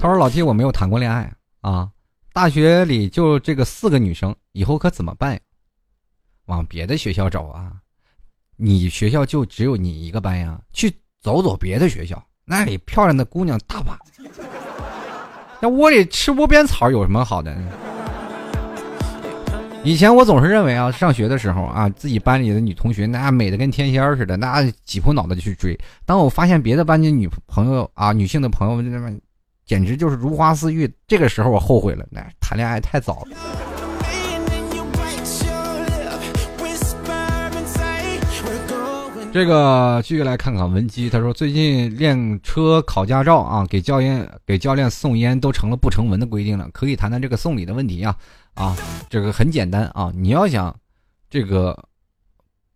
他说：“老弟，我没有谈过恋爱。”啊，大学里就这个四个女生，以后可怎么办？往别的学校找啊！你学校就只有你一个班呀？去走走别的学校，那里漂亮的姑娘大把。那窝里吃窝边草有什么好的？以前我总是认为啊，上学的时候啊，自己班里的女同学那美的跟天仙似的，那挤破脑袋就去追。当我发现别的班级女朋友啊，女性的朋友们那么。简直就是如花似玉，这个时候我后悔了，那谈恋爱太早了。这个继续来看看文姬，他说最近练车考驾照啊，给教练给教练送烟都成了不成文的规定了，可以谈谈这个送礼的问题啊啊，这个很简单啊，你要想这个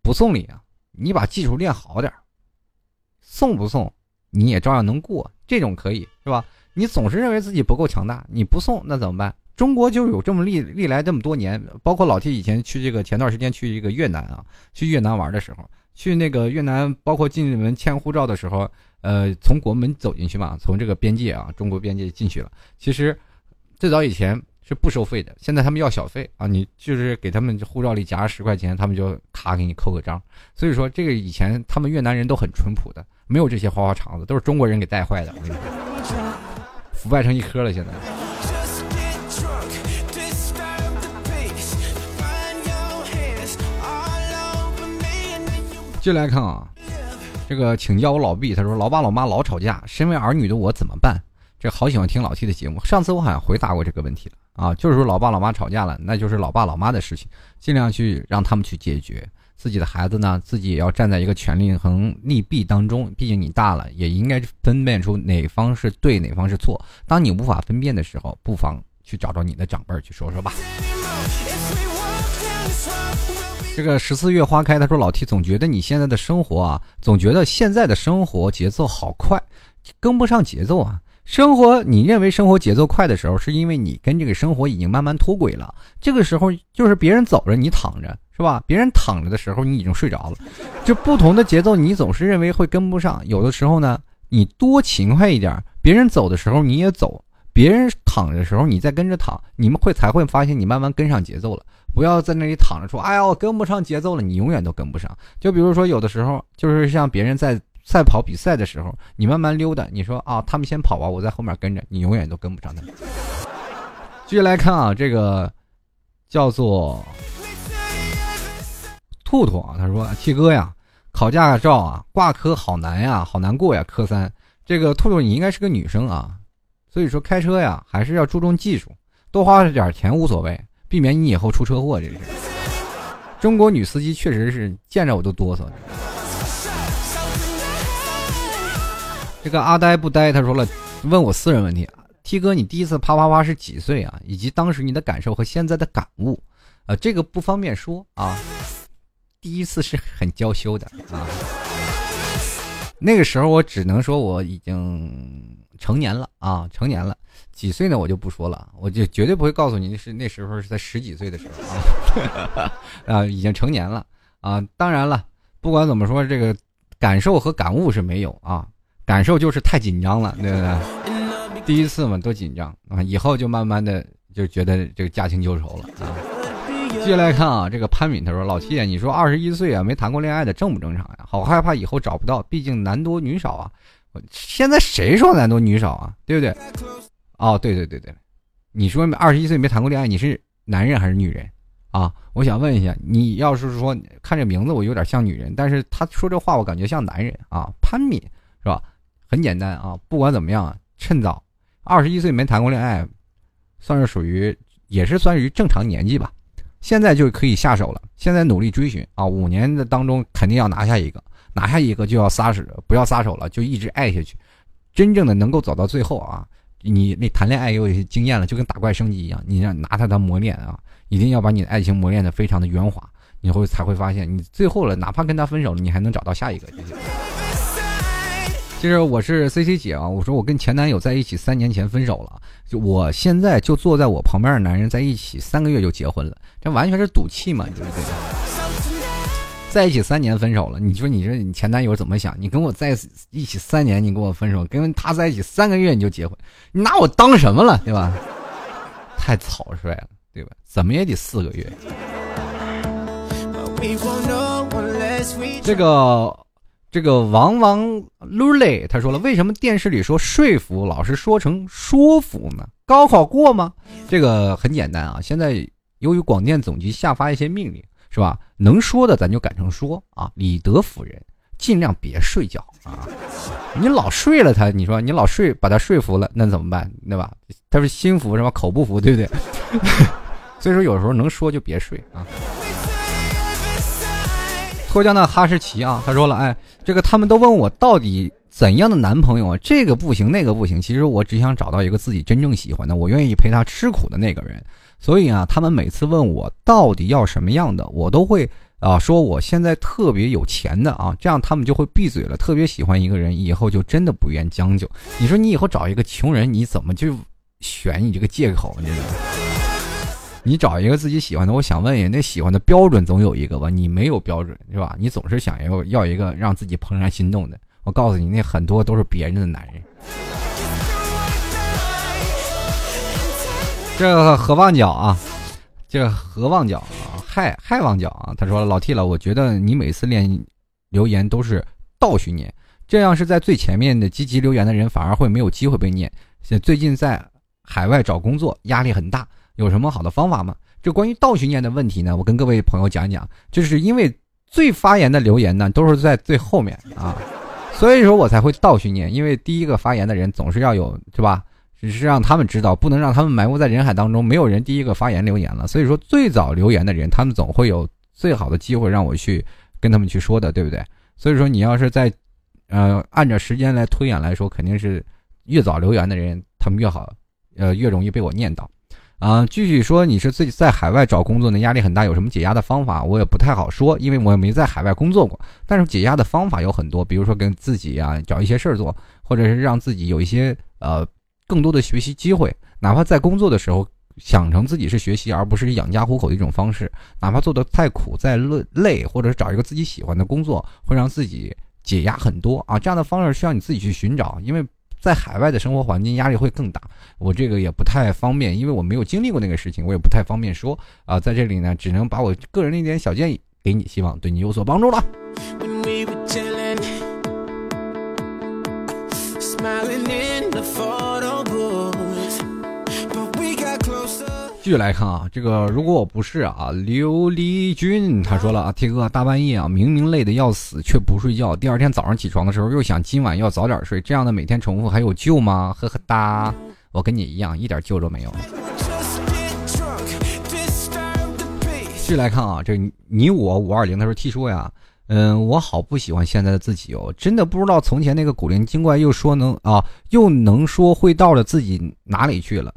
不送礼啊，你把技术练好点送不送你也照样能过，这种可以是吧？你总是认为自己不够强大，你不送那怎么办？中国就有这么历历来这么多年，包括老 T 以前去这个前段时间去一个越南啊，去越南玩的时候，去那个越南，包括进门签护照的时候，呃，从国门走进去嘛，从这个边界啊，中国边界进去了。其实最早以前是不收费的，现在他们要小费啊，你就是给他们护照里夹十块钱，他们就卡给你扣个章。所以说这个以前他们越南人都很淳朴的，没有这些花花肠子，都是中国人给带坏的。腐败成一颗了，现在。进来看啊，这个请教我老毕，他说老爸老妈老吵架，身为儿女的我怎么办？这好喜欢听老 T 的节目，上次我好像回答过这个问题了啊，就是说老爸老妈吵架了，那就是老爸老妈的事情，尽量去让他们去解决。自己的孩子呢，自己也要站在一个权利衡利弊当中。毕竟你大了，也应该分辨出哪方是对，哪方是错。当你无法分辨的时候，不妨去找找你的长辈去说说吧。这个十四月花开，他说老 T 总觉得你现在的生活啊，总觉得现在的生活节奏好快，跟不上节奏啊。生活你认为生活节奏快的时候，是因为你跟这个生活已经慢慢脱轨了。这个时候就是别人走着你躺着，是吧？别人躺着的时候你已经睡着了。就不同的节奏，你总是认为会跟不上。有的时候呢，你多勤快一点，别人走的时候你也走，别人躺着的时候你再跟着躺，你们会才会发现你慢慢跟上节奏了。不要在那里躺着说，哎呀，我跟不上节奏了，你永远都跟不上。就比如说，有的时候就是像别人在赛跑比赛的时候，你慢慢溜达，你说啊，他们先跑吧，我在后面跟着，你永远都跟不上他们。继续来看啊，这个叫做兔兔啊，他说七哥呀，考驾照啊，挂科好难呀，好难过呀，科三。这个兔兔你应该是个女生啊，所以说开车呀，还是要注重技术，多花点钱无所谓。避免你以后出车祸，这是。中国女司机确实是见着我都哆嗦。这个阿呆不呆，他说了，问我私人问题，T 哥，你第一次啪啪啪是几岁啊？以及当时你的感受和现在的感悟，呃，这个不方便说啊。第一次是很娇羞的啊，那个时候我只能说我已经成年了啊，成年了。几岁呢？我就不说了，我就绝对不会告诉你是那时候是在十几岁的时候，啊，已经成年了啊。当然了，不管怎么说，这个感受和感悟是没有啊。感受就是太紧张了，对不对？第一次嘛，多紧张啊！以后就慢慢的就觉得这个驾轻就熟了啊。接下来看啊，这个潘敏他说：“老七，你说二十一岁啊，没谈过恋爱的正不正常呀？好害怕以后找不到，毕竟男多女少啊。现在谁说男多女少啊？对不对？”哦，对对对对，你说二十一岁没谈过恋爱，你是男人还是女人？啊，我想问一下，你要是说看这名字我有点像女人，但是他说这话我感觉像男人啊。潘敏是吧？很简单啊，不管怎么样，趁早，二十一岁没谈过恋爱，算是属于也是算于正常年纪吧。现在就可以下手了，现在努力追寻啊，五年的当中肯定要拿下一个，拿下一个就要撒手，不要撒手了，就一直爱下去，真正的能够走到最后啊。你那谈恋爱也有一些经验了，就跟打怪升级一样，你让拿它当磨练啊，一定要把你的爱情磨练的非常的圆滑，你会才会发现，你最后了，哪怕跟他分手了，你还能找到下一个。其实我是 C C 姐啊，我说我跟前男友在一起三年前分手了，就我现在就坐在我旁边的男人在一起三个月就结婚了，这完全是赌气嘛，对不对？在一起三年分手了，你说你这你前男友怎么想？你跟我在一起三年，你跟我分手，跟他在一起三个月你就结婚，你拿我当什么了，对吧？太草率了，对吧？怎么也得四个月。这个这个王王 Lully 他说了，为什么电视里说说服老是说成说服呢？高考过吗？这个很简单啊，现在由于广电总局下发一些命令。是吧？能说的咱就改成说啊，以德服人，尽量别睡觉啊！你老睡了他，你说你老睡把他说服了，那怎么办？对吧？他是心服是吧？口不服，对不对？所以说有时候能说就别睡啊。脱缰的哈士奇啊，他说了，哎，这个他们都问我到底怎样的男朋友啊？这个不行，那个不行。其实我只想找到一个自己真正喜欢的，我愿意陪他吃苦的那个人。所以啊，他们每次问我到底要什么样的，我都会啊说我现在特别有钱的啊，这样他们就会闭嘴了。特别喜欢一个人，以后就真的不愿将就。你说你以后找一个穷人，你怎么就选你这个借口呢？你找一个自己喜欢的，我想问一下，那喜欢的标准总有一个吧？你没有标准是吧？你总是想要要一个让自己怦然心动的。我告诉你，那很多都是别人的男人。这个何旺角啊，这个何旺角啊，害害旺角啊，他说老 T 了，我觉得你每次练留言都是倒序念，这样是在最前面的积极留言的人反而会没有机会被念。最近在海外找工作压力很大，有什么好的方法吗？这关于倒序念的问题呢，我跟各位朋友讲讲，就是因为最发言的留言呢都是在最后面啊，所以说我才会倒序念，因为第一个发言的人总是要有，是吧？只是让他们知道，不能让他们埋没在人海当中。没有人第一个发言留言了，所以说最早留言的人，他们总会有最好的机会让我去跟他们去说的，对不对？所以说你要是在，呃，按照时间来推演来说，肯定是越早留言的人，他们越好，呃，越容易被我念到。啊，继续说你是自己在海外找工作呢，压力很大，有什么解压的方法？我也不太好说，因为我也没在海外工作过。但是解压的方法有很多，比如说跟自己啊找一些事儿做，或者是让自己有一些呃更多的学习机会，哪怕在工作的时候想成自己是学习，而不是养家糊口的一种方式。哪怕做的再苦再累累，或者是找一个自己喜欢的工作，会让自己解压很多啊。这样的方式需要你自己去寻找，因为。在海外的生活环境压力会更大，我这个也不太方便，因为我没有经历过那个事情，我也不太方便说啊。在这里呢，只能把我个人的一点小建议给你，希望对你有所帮助了。继续来看啊，这个如果我不是啊，刘丽君他说了啊铁哥大半夜啊，明明累得要死却不睡觉，第二天早上起床的时候又想今晚要早点睡，这样的每天重复还有救吗？呵呵哒，我跟你一样，一点救都没有。继续来看啊，这你我五二零他说 T 叔呀，嗯，我好不喜欢现在的自己哦，真的不知道从前那个古灵精怪又说能啊又能说会道的自己哪里去了。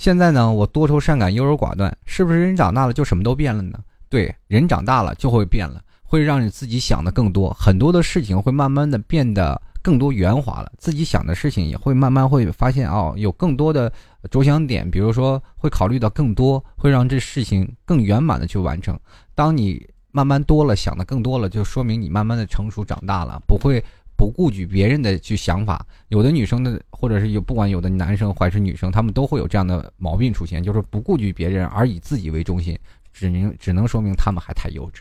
现在呢，我多愁善感、优柔寡断，是不是人长大了就什么都变了呢？对，人长大了就会变了，会让你自己想的更多，很多的事情会慢慢的变得更多圆滑了，自己想的事情也会慢慢会发现哦，有更多的着想点，比如说会考虑到更多，会让这事情更圆满的去完成。当你慢慢多了，想的更多了，就说明你慢慢的成熟长大了，不会。不顾及别人的去想法，有的女生的，或者是有不管有的男生还是女生，他们都会有这样的毛病出现，就是不顾及别人而以自己为中心，只能只能说明他们还太幼稚。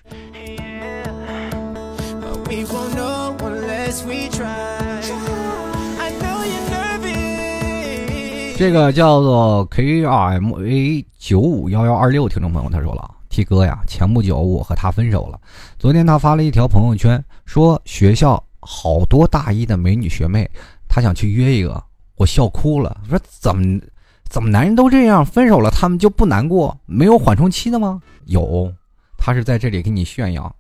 这个叫做 K R M A 九五幺幺二六听众朋友他说了，T 哥呀，前不久我和他分手了，昨天他发了一条朋友圈，说学校。好多大一的美女学妹，她想去约一个，我笑哭了。说怎么怎么男人都这样，分手了他们就不难过，没有缓冲期的吗？有，他是在这里给你炫耀，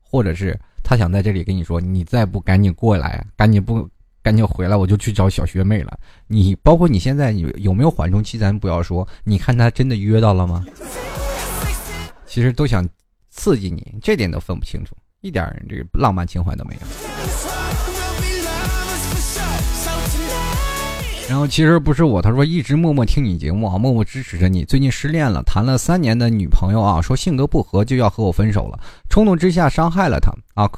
或者是他想在这里跟你说，你再不赶紧过来，赶紧不赶紧回来，我就去找小学妹了。你包括你现在有有没有缓冲期，咱不要说，你看他真的约到了吗？其实都想刺激你，这点都分不清楚。一点这个浪漫情怀都没有。然后其实不是我，他说一直默默听你节目啊，默默支持着你。最近失恋了，谈了三年的女朋友啊，说性格不合就要和我分手了，冲动之下伤害了她啊。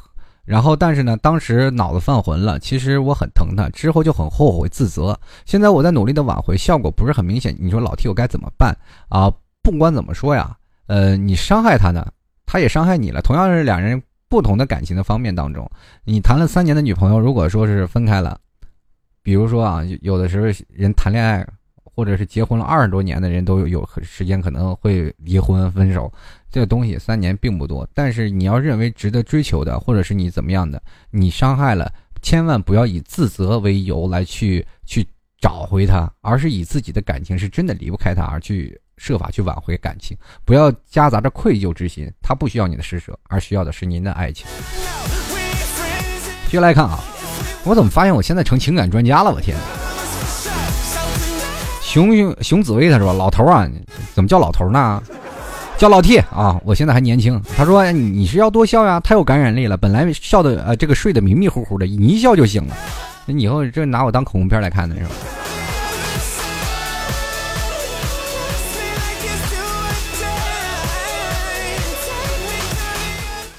然后但是呢，当时脑子犯浑了，其实我很疼她，之后就很后悔自责。现在我在努力的挽回，效果不是很明显。你说老 T 我该怎么办啊？不管怎么说呀，呃，你伤害她呢，她也伤害你了，同样是两人。不同的感情的方面当中，你谈了三年的女朋友，如果说是分开了，比如说啊，有的时候人谈恋爱，或者是结婚了二十多年的人都有时间可能会离婚分手，这个东西三年并不多。但是你要认为值得追求的，或者是你怎么样的，你伤害了，千万不要以自责为由来去去找回他，而是以自己的感情是真的离不开他而去。设法去挽回感情，不要夹杂着愧疚之心。他不需要你的施舍，而需要的是您的爱情。接下来看啊，我怎么发现我现在成情感专家了？我天！熊熊熊紫薇他说：“老头啊，怎么叫老头呢？叫老 T 啊！我现在还年轻。”他说：“你是要多笑呀，太有感染力了。本来笑的呃，这个睡得迷迷糊糊的，你一笑就醒了。你以后这拿我当恐怖片来看的是吧？”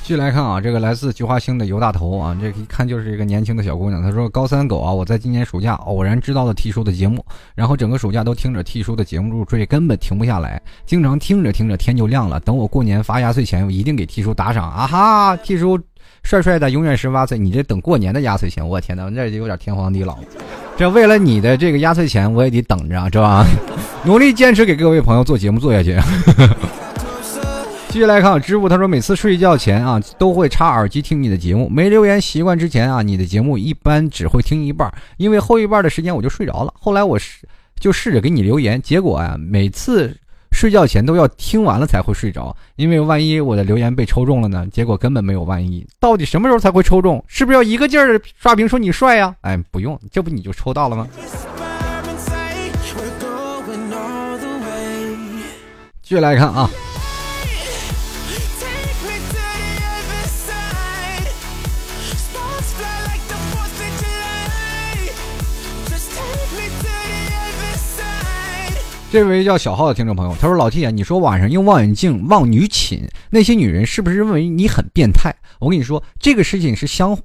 继续来看啊，这个来自菊花星的尤大头啊，这一看就是一个年轻的小姑娘。她说：“高三狗啊，我在今年暑假偶然知道了 T 叔的节目，然后整个暑假都听着 T 叔的节目入睡，根本停不下来。经常听着听着天就亮了。等我过年发压岁钱，我一定给 T 叔打赏啊哈！T 叔帅帅的，永远十八岁。你这等过年的压岁钱，我天哪，这就有点天荒地老。这为了你的这个压岁钱，我也得等着，是吧？努力坚持给各位朋友做节目做下去。”继续来看支付，他说每次睡觉前啊都会插耳机听你的节目，没留言习惯之前啊，你的节目一般只会听一半，因为后一半的时间我就睡着了。后来我试就试着给你留言，结果啊每次睡觉前都要听完了才会睡着，因为万一我的留言被抽中了呢？结果根本没有万一，到底什么时候才会抽中？是不是要一个劲儿刷屏说你帅呀？哎，不用，这不你就抽到了吗？继续来看啊。这位叫小浩的听众朋友，他说：“老 T 啊，你说晚上用望远镜望女寝，那些女人是不是认为你很变态？我跟你说，这个事情是相互，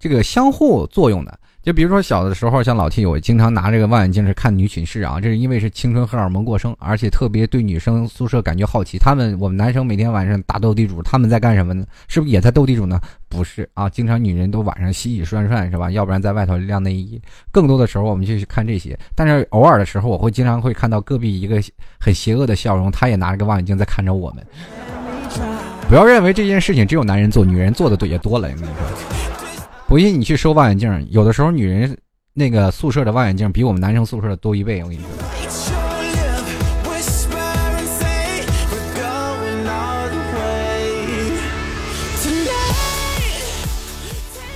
这个相互作用的。”就比如说小的时候，像老 T，我经常拿这个望远镜是看女寝室啊，这是因为是青春荷尔蒙过剩，而且特别对女生宿舍感觉好奇。他们我们男生每天晚上打斗地主，他们在干什么呢？是不是也在斗地主呢？不是啊，经常女人都晚上洗洗涮涮是吧？要不然在外头晾内衣。更多的时候我们就去看这些，但是偶尔的时候，我会经常会看到隔壁一个很邪恶的笑容，他也拿着个望远镜在看着我们。不要认为这件事情只有男人做，女人做的也多了。你说。不信你去收望远镜，有的时候女人那个宿舍的望远镜比我们男生宿舍的多一倍。我跟你说。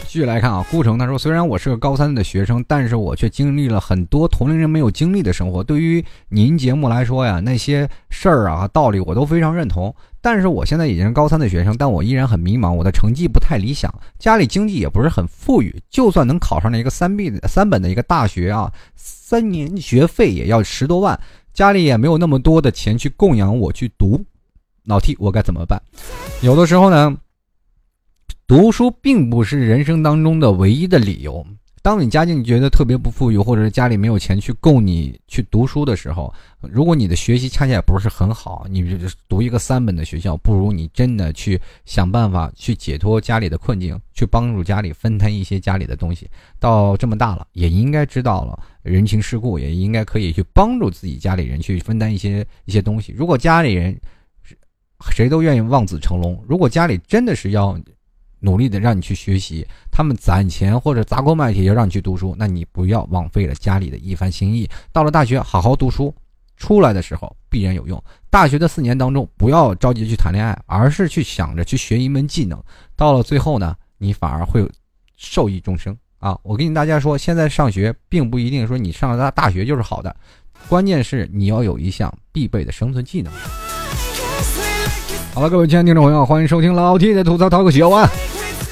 继续来看啊，顾城他说：“虽然我是个高三的学生，但是我却经历了很多同龄人没有经历的生活。对于您节目来说呀，那些事儿啊道理我都非常认同。但是我现在已经是高三的学生，但我依然很迷茫。我的成绩不太理想，家里经济也不是很富裕。就算能考上了一个三 B 的三本的一个大学啊，三年学费也要十多万，家里也没有那么多的钱去供养我去读。老 T，我该怎么办？有的时候呢。”读书并不是人生当中的唯一的理由。当你家境觉得特别不富裕，或者是家里没有钱去供你去读书的时候，如果你的学习恰恰也不是很好，你读一个三本的学校，不如你真的去想办法去解脱家里的困境，去帮助家里分摊一些家里的东西。到这么大了，也应该知道了人情世故，也应该可以去帮助自己家里人去分担一些一些东西。如果家里人谁都愿意望子成龙，如果家里真的是要。努力的让你去学习，他们攒钱或者砸锅卖铁要让你去读书，那你不要枉费了家里的一番心意。到了大学，好好读书，出来的时候必然有用。大学的四年当中，不要着急去谈恋爱，而是去想着去学一门技能。到了最后呢，你反而会受益终生啊！我跟大家说，现在上学并不一定说你上了大大学就是好的，关键是你要有一项必备的生存技能。好了，各位亲爱的听众朋友，欢迎收听老 T 的吐槽淘个秀啊！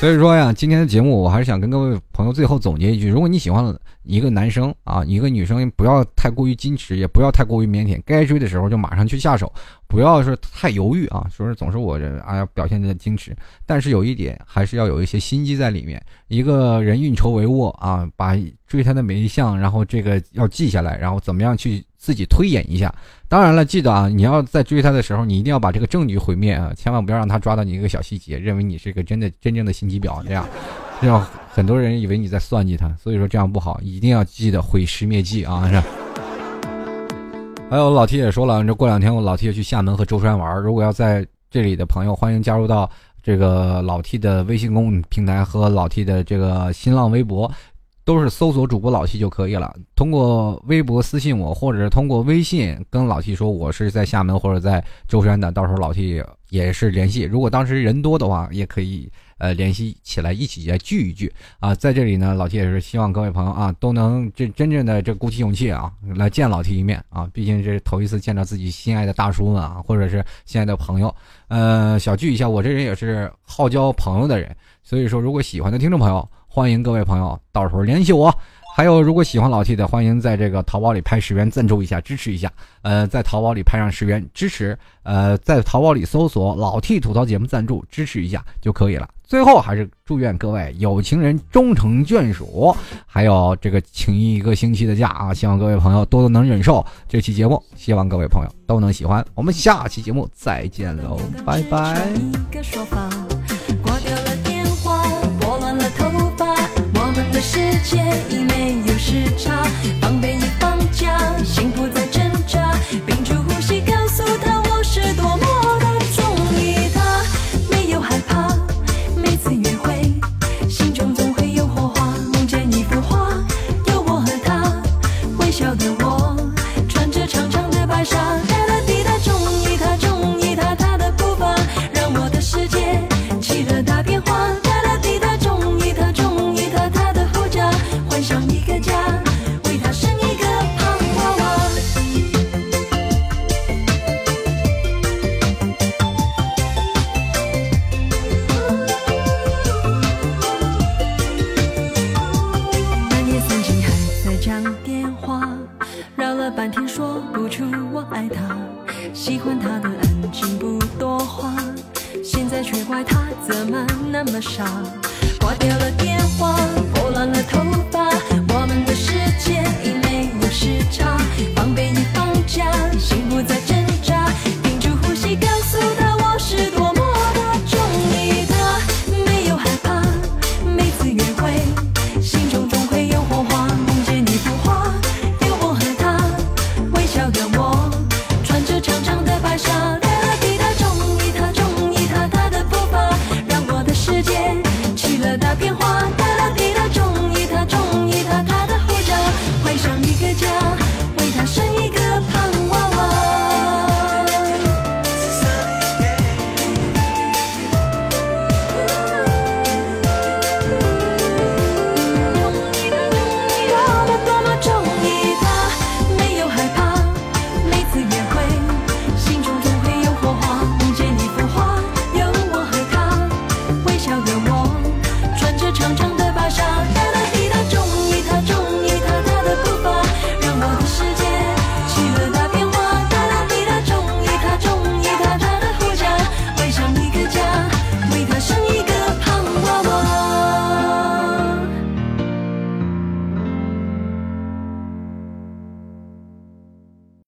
所以说呀，今天的节目我还是想跟各位朋友最后总结一句：如果你喜欢一个男生啊，一个女生，不要太过于矜持，也不要太过于腼腆，该追的时候就马上去下手，不要是太犹豫啊，说是总是我这啊要表现的矜持，但是有一点还是要有一些心机在里面。一个人运筹帷幄啊，把追他的每一项，然后这个要记下来，然后怎么样去。自己推演一下，当然了，记得啊，你要在追他的时候，你一定要把这个证据毁灭啊，千万不要让他抓到你一个小细节，认为你是个真的真正的心机婊，这样，这样很多人以为你在算计他，所以说这样不好，一定要记得毁尸灭迹啊！是。还有老 T 也说了，这过两天我老 T 要去厦门和舟山玩，如果要在这里的朋友，欢迎加入到这个老 T 的微信公众平台和老 T 的这个新浪微博。都是搜索主播老七就可以了。通过微博私信我，或者是通过微信跟老七说我是在厦门或者在舟山的，到时候老七也是联系。如果当时人多的话，也可以呃联系起来一起来聚一聚啊。在这里呢，老七也是希望各位朋友啊都能这真正的这鼓起勇气啊来见老七一面啊。毕竟这是头一次见到自己心爱的大叔们啊，或者是心爱的朋友，呃小聚一下。我这人也是好交朋友的人，所以说如果喜欢的听众朋友。欢迎各位朋友到时候联系我，还有如果喜欢老 T 的，欢迎在这个淘宝里拍十元赞助一下，支持一下。呃，在淘宝里拍上十元支持，呃，在淘宝里搜索“老 T 吐槽节目赞助”支持一下就可以了。最后还是祝愿各位有情人终成眷属，还有这个请一个星期的假啊，希望各位朋友多多能忍受这期节目，希望各位朋友都能喜欢。我们下期节目再见喽，拜拜。界已没有时差，防备已放假，幸福在